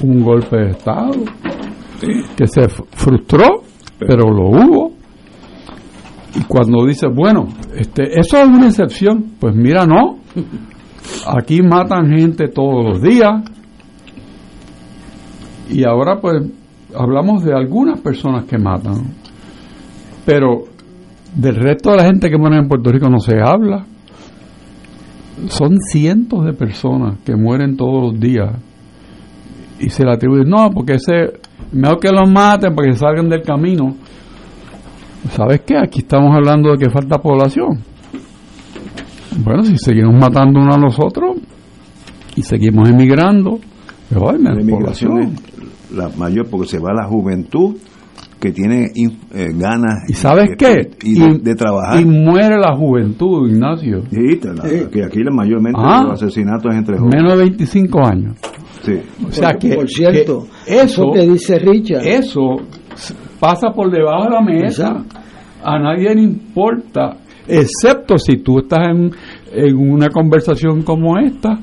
un golpe de Estado que se frustró, pero lo hubo. Y cuando dice, bueno, este, eso es una excepción, pues mira, no. Aquí matan gente todos los días. Y ahora pues hablamos de algunas personas que matan. Pero del resto de la gente que muere en Puerto Rico no se habla. Son cientos de personas que mueren todos los días. Y se le atribuye, no, porque ese, mejor que los maten para que salgan del camino. ¿Sabes qué? Aquí estamos hablando de que falta población. Bueno, si seguimos matando unos a los otros y seguimos emigrando, pues haber La población. es la mayor porque se va la juventud que tiene in- eh, ganas ¿Y sabes qué? y de, de trabajar. y muere la juventud, Ignacio. Sí, la- que aquí la- mayormente Ah. los asesinatos es entre jóvenes. Menos de 25 años. Sí. O sea por, que, por cierto, que eso, que dice Richard, eso pasa por debajo de la mesa. A nadie le importa, excepto si tú estás en, en una conversación como esta,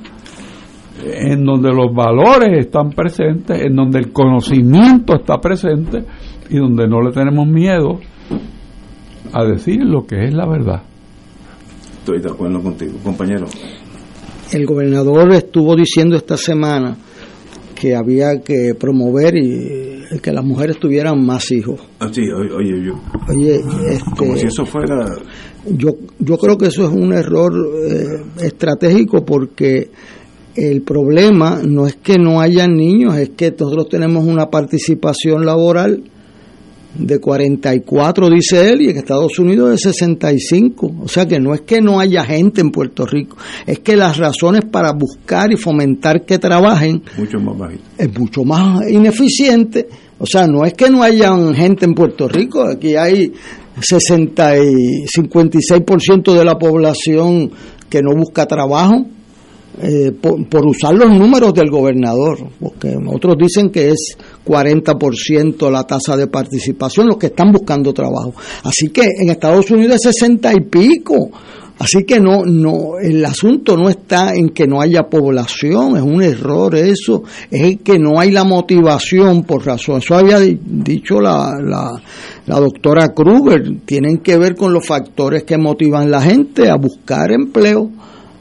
en donde los valores están presentes, en donde el conocimiento está presente y donde no le tenemos miedo a decir lo que es la verdad. Estoy de acuerdo contigo, compañero. el gobernador estuvo diciendo esta semana que había que promover y que las mujeres tuvieran más hijos. Ah, sí, oye, oye, yo. Oye, este, Como si eso fuera. Yo, yo creo que eso es un error eh, estratégico porque el problema no es que no haya niños, es que nosotros tenemos una participación laboral de 44, dice él, y en Estados Unidos de 65. O sea que no es que no haya gente en Puerto Rico, es que las razones para buscar y fomentar que trabajen Mucho más bajito. es mucho más ineficiente. O sea, no es que no haya gente en Puerto Rico, aquí hay 60 y 56% de la población que no busca trabajo. eh, por, por usar los números del gobernador, porque otros dicen que es 40% la tasa de participación, los que están buscando trabajo. Así que en Estados Unidos es 60 y pico. Así que no, no, el asunto no está en que no haya población, es un error eso, es que no hay la motivación por razón. Eso había di- dicho la, la, doctora Kruger, tienen que ver con los factores que motivan la gente a buscar empleo.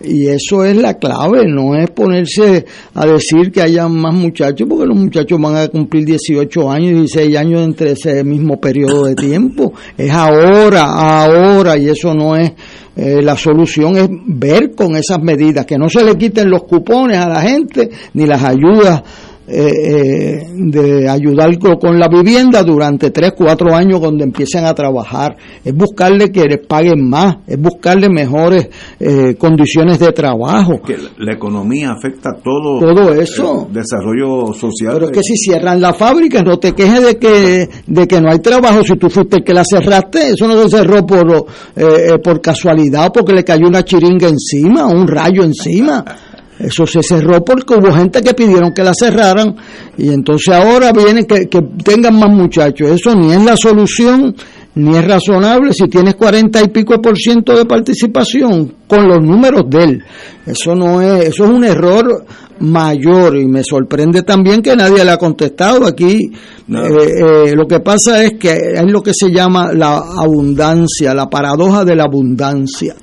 Y eso es la clave, no es ponerse a decir que haya más muchachos, porque los muchachos van a cumplir 18 años, 16 años entre ese mismo periodo de tiempo. Es ahora, ahora, y eso no es eh, la solución, es ver con esas medidas, que no se le quiten los cupones a la gente, ni las ayudas eh, eh, de ayudar co- con la vivienda durante 3, 4 años cuando empiecen a trabajar. Es buscarle que les paguen más, es buscarle mejores eh, condiciones de trabajo. Que la, economía afecta todo. Todo eso. el desarrollo social. Pero es que si cierran la fábrica, no te quejes de que, de que no hay trabajo. Si tú fuiste el que la cerraste, eso no se cerró por, eh, eh, por casualidad o porque le cayó una chiringa encima un rayo encima. [laughs] Eso se cerró porque hubo gente que pidieron que la cerraran y entonces ahora viene que, que tengan más muchachos. Eso ni es la solución ni es razonable si tienes cuarenta y pico por ciento de participación con los números de él. Eso no es, eso es un error mayor y me sorprende también que nadie le ha contestado aquí. No. Eh, eh, lo que pasa es que es lo que se llama la abundancia, la paradoja de la abundancia.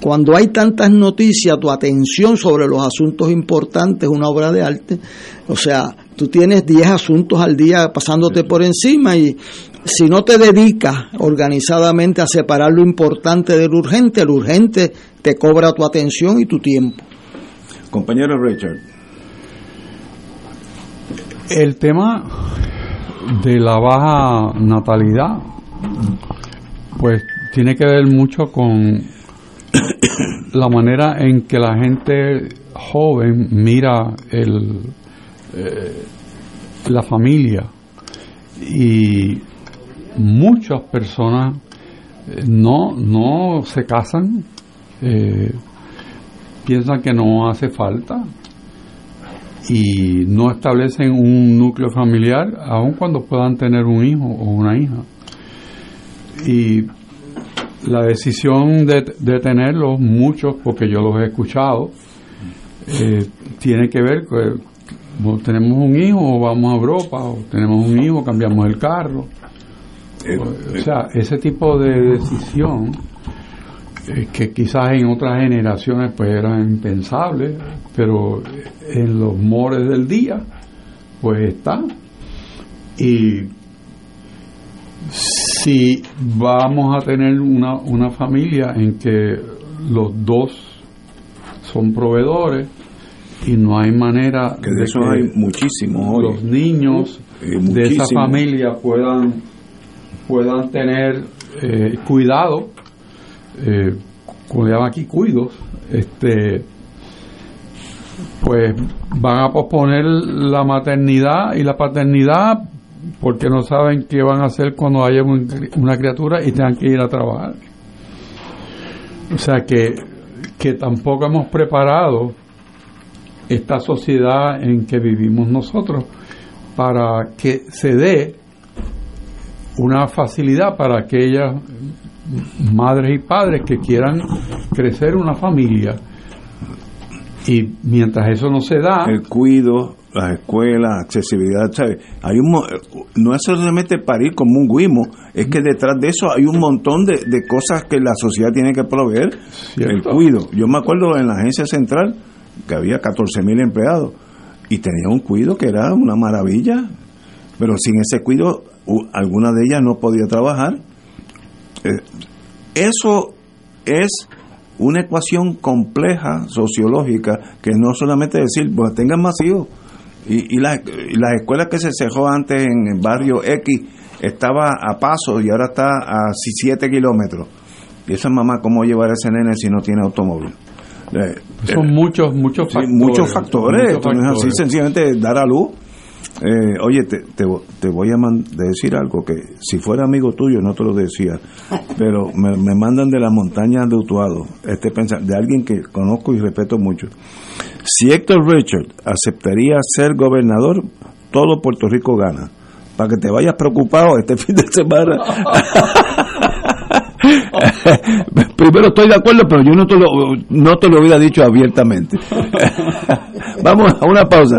Cuando hay tantas noticias, tu atención sobre los asuntos importantes es una obra de arte. O sea, tú tienes 10 asuntos al día pasándote por encima y si no te dedicas organizadamente a separar lo importante del urgente, el urgente te cobra tu atención y tu tiempo. Compañero Richard. El tema de la baja natalidad, pues tiene que ver mucho con [coughs] la manera en que la gente joven mira el, eh, la familia y muchas personas eh, no, no se casan, eh, piensan que no hace falta y no establecen un núcleo familiar aun cuando puedan tener un hijo o una hija. Y la decisión de, de tenerlos, muchos, porque yo los he escuchado, eh, tiene que ver con tenemos un hijo o vamos a Europa, o tenemos un hijo, cambiamos el carro. O sea, ese tipo de decisión eh, que quizás en otras generaciones pues era impensable, pero en los mores del día pues está. Y si vamos a tener una, una familia en que los dos son proveedores y no hay manera que de, eso hay muchísimo hoy. los niños Eh, de esa familia puedan puedan tener eh, cuidado eh, como llaman aquí cuidos este pues van a posponer la maternidad y la paternidad porque no saben qué van a hacer cuando haya un- una criatura y tengan que ir a trabajar. O sea que que tampoco hemos preparado esta sociedad en que vivimos nosotros para que se dé una facilidad para aquellas madres y padres que quieran crecer una familia y mientras eso no se da el cuido, las escuelas, accesibilidad, ¿sabes? Hay un, no es solamente parir como un guimo, es que detrás de eso hay un montón de, de cosas que la sociedad tiene que proveer. El cuido. Yo me acuerdo en la agencia central que había 14 mil empleados y tenía un cuido que era una maravilla, pero sin ese cuido alguna de ellas no podía trabajar. Eh, eso es una ecuación compleja sociológica que no solamente decir, pues tengan más hijos. Y, y, las- y las escuelas que se cerró antes en el barrio X estaba a paso y ahora está a 7 kilómetros. Y esa mamá, ¿cómo llevar a ese nene si no tiene automóvil? Eh, son eh, muchos muchos Sí, factores muchos factores. muchos Esto no es así factores. sencillamente dar a luz. Eh, oye, te, te, te voy a man- decir algo que si fuera amigo tuyo no te lo decía, [laughs] pero me, me mandan de las montañas de Utuado, este de alguien que conozco y respeto mucho. Si Héctor Richard aceptaría ser gobernador, todo Puerto Rico gana. Para que te vayas preocupado este [laughs] fin de semana. [laughs] Primero estoy de acuerdo, pero yo no te lo, no te lo hubiera dicho abiertamente. Vamos a una pausa.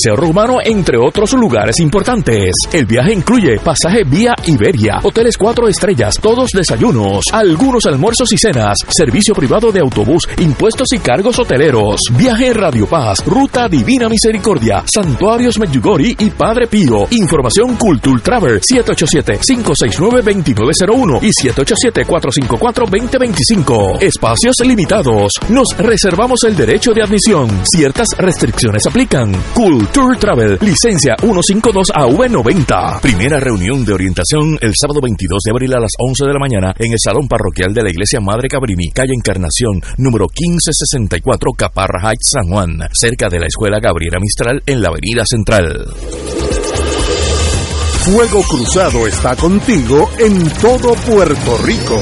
Romano, entre otros lugares importantes. El viaje incluye pasaje vía Iberia, hoteles cuatro estrellas, todos desayunos, algunos almuerzos y cenas, servicio privado de autobús, impuestos y cargos hoteleros. Viaje Radio Paz, Ruta Divina Misericordia, Santuarios Medjugorje y Padre Pío. Información Cultul Travel 787-569-2901 y 787-454-2025. Espacios limitados. Nos reservamos el derecho de admisión. Ciertas restricciones aplican. Culture Travel, licencia 152AV90. Primera reunión de orientación el sábado 22 de abril a las 11 de la mañana en el Salón Parroquial de la Iglesia Madre Cabrini, calle Encarnación, número 1564, Caparra Heights, San Juan, cerca de la Escuela Gabriela Mistral en la Avenida Central. Fuego Cruzado está contigo en todo Puerto Rico.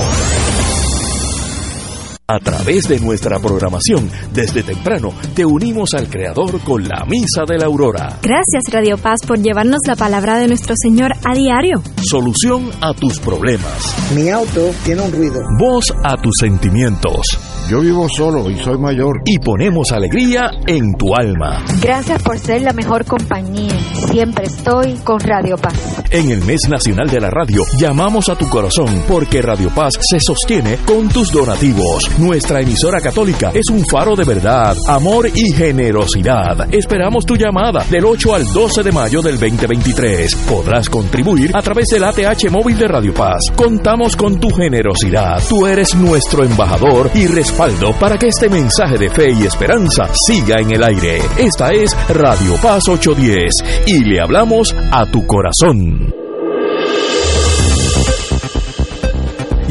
A través de nuestra programación, desde temprano, te unimos al Creador con la Misa de la Aurora. Gracias Radio Paz por llevarnos la palabra de nuestro Señor a diario. Solución a tus problemas. Mi auto tiene un ruido. Voz a tus sentimientos. Yo vivo solo y soy mayor. Y ponemos alegría en tu alma. Gracias por ser la mejor compañía. Siempre estoy con Radio Paz. En el mes nacional de la radio, llamamos a tu corazón porque Radio Paz se sostiene con tus donativos. Nuestra emisora católica es un faro de verdad, amor y generosidad. Esperamos tu llamada del 8 al 12 de mayo del 2023. Podrás contribuir a través del ATH móvil de Radio Paz. Contamos con tu generosidad. Tú eres nuestro embajador y respaldo para que este mensaje de fe y esperanza siga en el aire. Esta es Radio Paz 810 y le hablamos a tu corazón.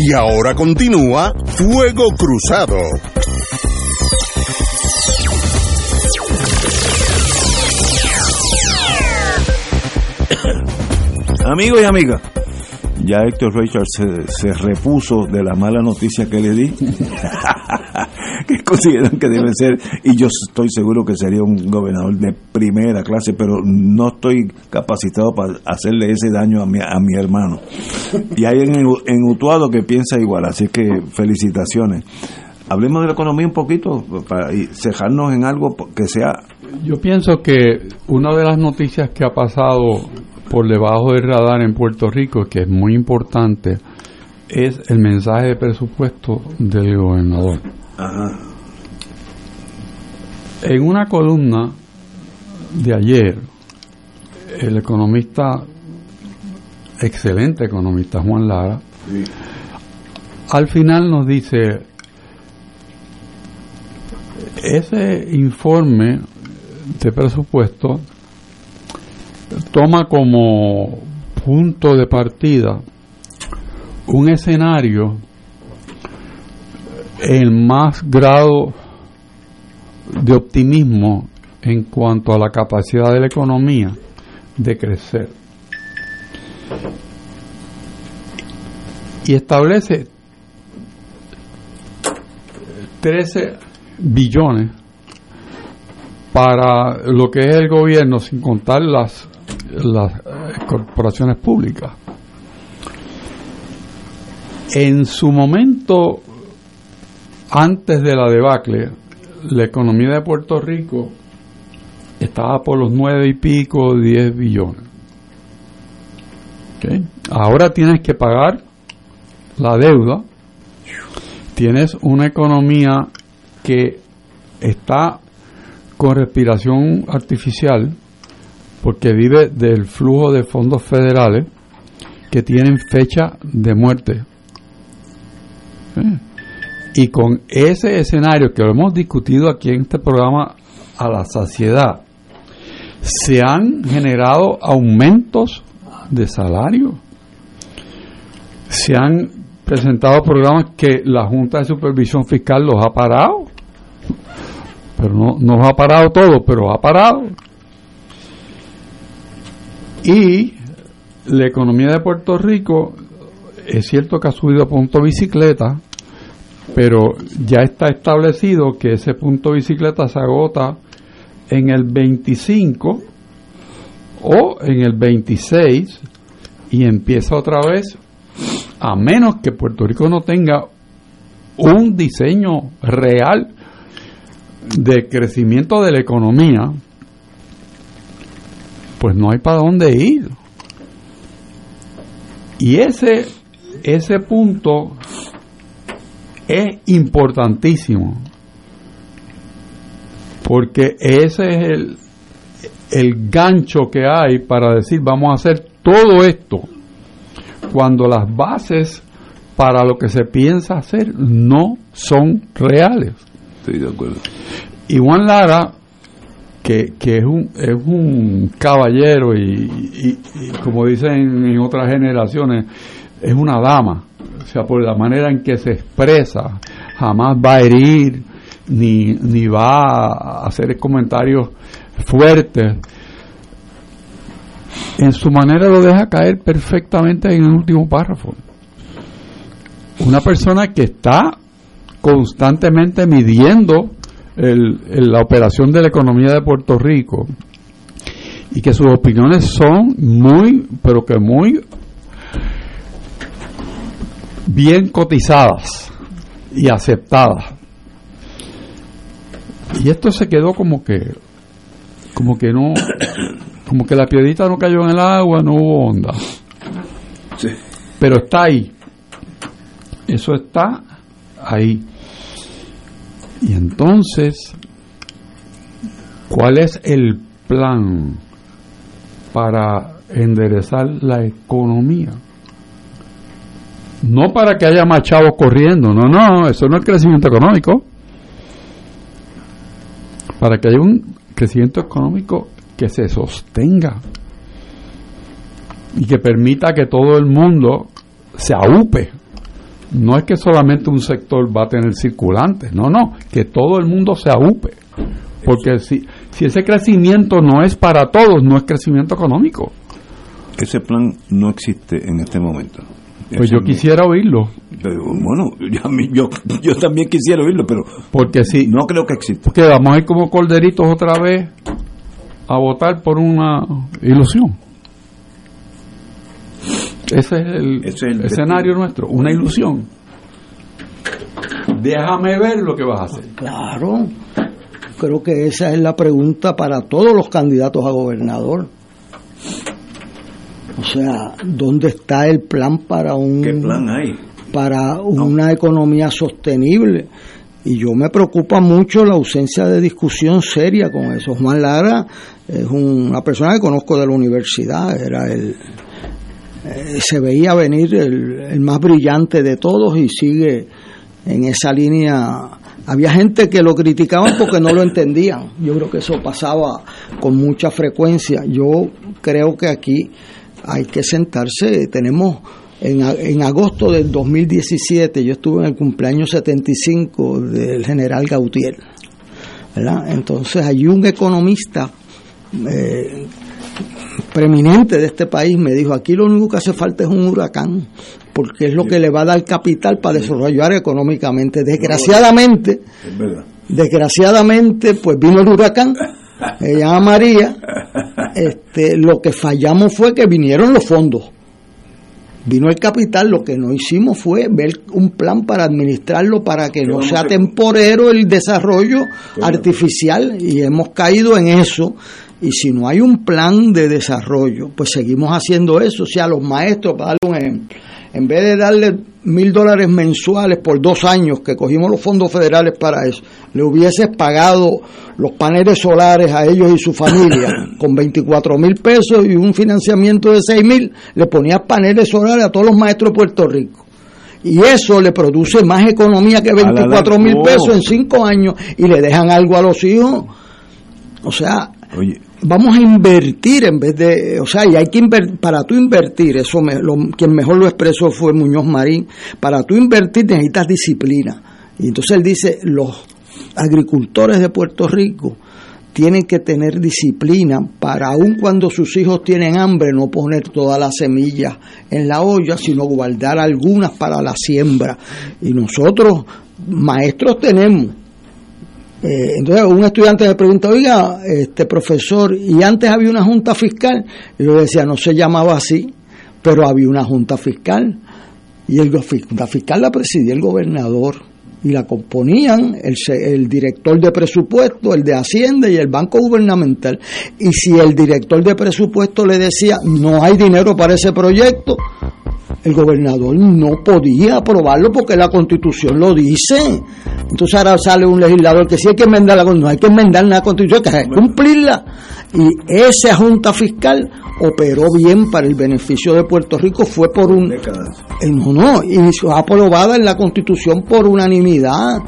Y ahora continúa Fuego Cruzado. Amigos y amigas, ya Héctor Richard se, se repuso de la mala noticia que le di, [laughs] consideran que debe ser, y yo estoy seguro que sería un gobernador de primera clase, pero no estoy capacitado para hacerle ese daño a mi, a mi hermano. Y hay en, en Utuado que piensa igual, así que felicitaciones. Hablemos de la economía un poquito, para cejarnos en algo que sea... Yo pienso que una de las noticias que ha pasado por debajo del radar en Puerto Rico, que es muy importante, es el mensaje de presupuesto del gobernador. En una columna de ayer, el economista, excelente economista Juan Lara, al final nos dice, ese informe de presupuesto toma como punto de partida un escenario en más grado de optimismo en cuanto a la capacidad de la economía de crecer. Y establece 13 billones para lo que es el gobierno sin contar las las eh, corporaciones públicas. En su momento, antes de la debacle, la economía de Puerto Rico estaba por los nueve y pico, diez billones. Ahora tienes que pagar la deuda, tienes una economía que está con respiración artificial, porque vive del flujo de fondos federales que tienen fecha de muerte. Y con ese escenario que lo hemos discutido aquí en este programa a la saciedad, se han generado aumentos de salario. Se han presentado programas que la Junta de Supervisión Fiscal los ha parado. Pero no nos ha parado todo, pero ha parado. Y la economía de Puerto Rico es cierto que ha subido a punto bicicleta, pero ya está establecido que ese punto bicicleta se agota en el 25 o en el 26 y empieza otra vez, a menos que Puerto Rico no tenga un diseño real de crecimiento de la economía, pues no hay para dónde ir. Y ese, ese punto es importantísimo, porque ese es el, el gancho que hay para decir vamos a hacer todo esto cuando las bases para lo que se piensa hacer no son reales. Estoy de acuerdo. Y Juan Lara, que, que es, un, es un caballero y, y- y como dicen en otras generaciones, es una dama. O sea, por la manera en que se expresa, jamás va a herir ni, ni va a hacer comentarios fuertes. En su manera lo deja caer perfectamente en el último párrafo. Una persona que está constantemente midiendo la operación de la economía de Puerto Rico y que sus opiniones son muy, pero que muy bien cotizadas y aceptadas. Y esto se quedó como que, como que no, como que la piedrita no cayó en el agua, no hubo onda. Pero está ahí. Eso está ahí. Y entonces, ¿cuál es el plan para enderezar la economía? No para que haya más chavos corriendo, no, no, eso no es crecimiento económico. Para que haya un crecimiento económico que se sostenga y que permita que todo el mundo se aupe. No es que solamente un sector va a tener circulantes, no, no, que todo el mundo se aupe. Porque si, si ese crecimiento no es para todos, no es crecimiento económico. Ese plan no existe en este momento. Pues yo quisiera oírlo. Pero, bueno, yo, también quisiera oírlo, pero Porque si. no creo que exista. Porque vamos a ir como corderitos otra vez a votar por una ilusión. Ese es el, Ese es el escenario nuestro, una ilusión. Déjame ver lo que vas a hacer. Claro, creo que esa es la pregunta para todos los candidatos a gobernador. O sea, ¿dónde está el plan para un ¿Qué plan hay? para una economía sostenible? Y yo me preocupa mucho la ausencia de discusión seria con eso. Juan Lara es una persona que conozco de la universidad, era el eh, se veía venir el, el más brillante de todos y sigue en esa línea. Había gente que lo criticaban porque no lo entendían. Yo creo que eso pasaba con mucha frecuencia. Yo creo que aquí hay que sentarse. Tenemos en, en agosto del 2017, yo estuve en el cumpleaños 75 del general Gautier. ¿verdad? Entonces, hay un economista eh, preeminente de este país me dijo, aquí lo único que hace falta es un huracán, porque es lo que le va a dar capital para desarrollar económicamente. Desgraciadamente, desgraciadamente, pues vino el huracán, se llama Este, lo que fallamos fue que vinieron los fondos. Vino el capital, lo que no hicimos fue ver un plan para administrarlo para que no sea temporero el desarrollo artificial y hemos caído en eso. Y si no hay un plan de desarrollo, pues seguimos haciendo eso. O sea, los maestros, para darle un ejemplo, en vez de darle mil dólares mensuales por dos años, que cogimos los fondos federales para eso, le hubieses pagado los paneles solares a ellos y su familia [coughs] con 24 mil pesos y un financiamiento de 6 mil, le ponías paneles solares a todos los maestros de Puerto Rico. Y eso le produce más economía que 24 mil pesos en cinco años y le dejan algo a los hijos. O sea, Oye, vamos a invertir en vez de, o sea, y hay que invertir, para tú invertir, eso me- lo- quien mejor lo expresó fue Muñoz Marín, para tú invertir necesitas disciplina. Y entonces él dice, los agricultores de Puerto Rico tienen que tener disciplina para aun cuando sus hijos tienen hambre no poner todas las semillas en la olla, sino guardar algunas para la siembra. Y nosotros, maestros, tenemos. Eh, entonces un estudiante me pregunta, oiga, este profesor, y antes había una junta fiscal, y yo decía, no se llamaba así, pero había una junta fiscal, y el, la fiscal la presidía el gobernador, y la componían el, el director de presupuesto, el de Hacienda y el Banco Gubernamental. Y si el director de presupuesto le decía, no hay dinero para ese proyecto, el gobernador no podía aprobarlo porque la constitución lo dice. Entonces ahora sale un legislador que sí hay que enmendar la constitución, no hay que enmendar la constitución, hay que cumplirla. Y esa junta fiscal operó bien para el beneficio de Puerto Rico, fue por un... Eh, No, no, y fue aprobada en la constitución por unanimidad.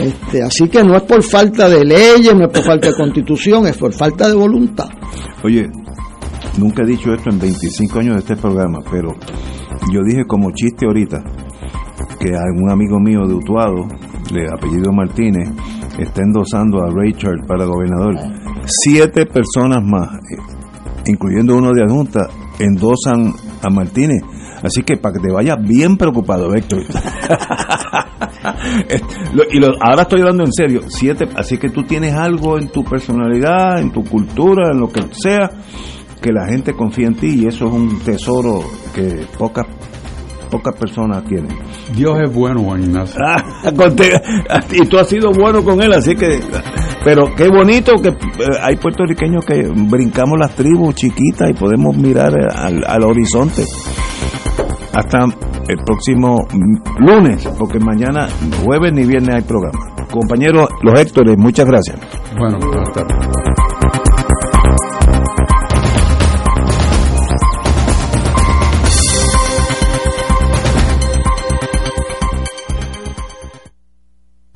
Este, así que no es por falta de leyes, no es por falta de constitución, es por falta de voluntad. oye, nunca he dicho esto en 25 años de este programa, pero yo dije como chiste ahorita que algún amigo mío de Utuado, de apellido Martínez, está endosando a Ray Charles para gobernador. Siete personas más, incluyendo uno de adjunta, endosan a Martínez. Así que para que te vayas bien preocupado, Héctor. [laughs] Lo- y ahora estoy hablando en serio. Siete, así que tú tienes algo en tu personalidad, en tu cultura, en lo que sea, que la gente confía en ti y eso es un tesoro que pocas pocas personas tienen. Dios es bueno, Juan Ignacio. Ah, y tú has sido bueno con él, así que. Pero qué bonito que eh, hay puertorriqueños que brincamos las tribus chiquitas y podemos mirar eh, al, al horizonte. Hasta el próximo lunes, porque mañana, jueves ni viernes hay programa. Compañeros, los Héctores, muchas gracias. Bueno, buenas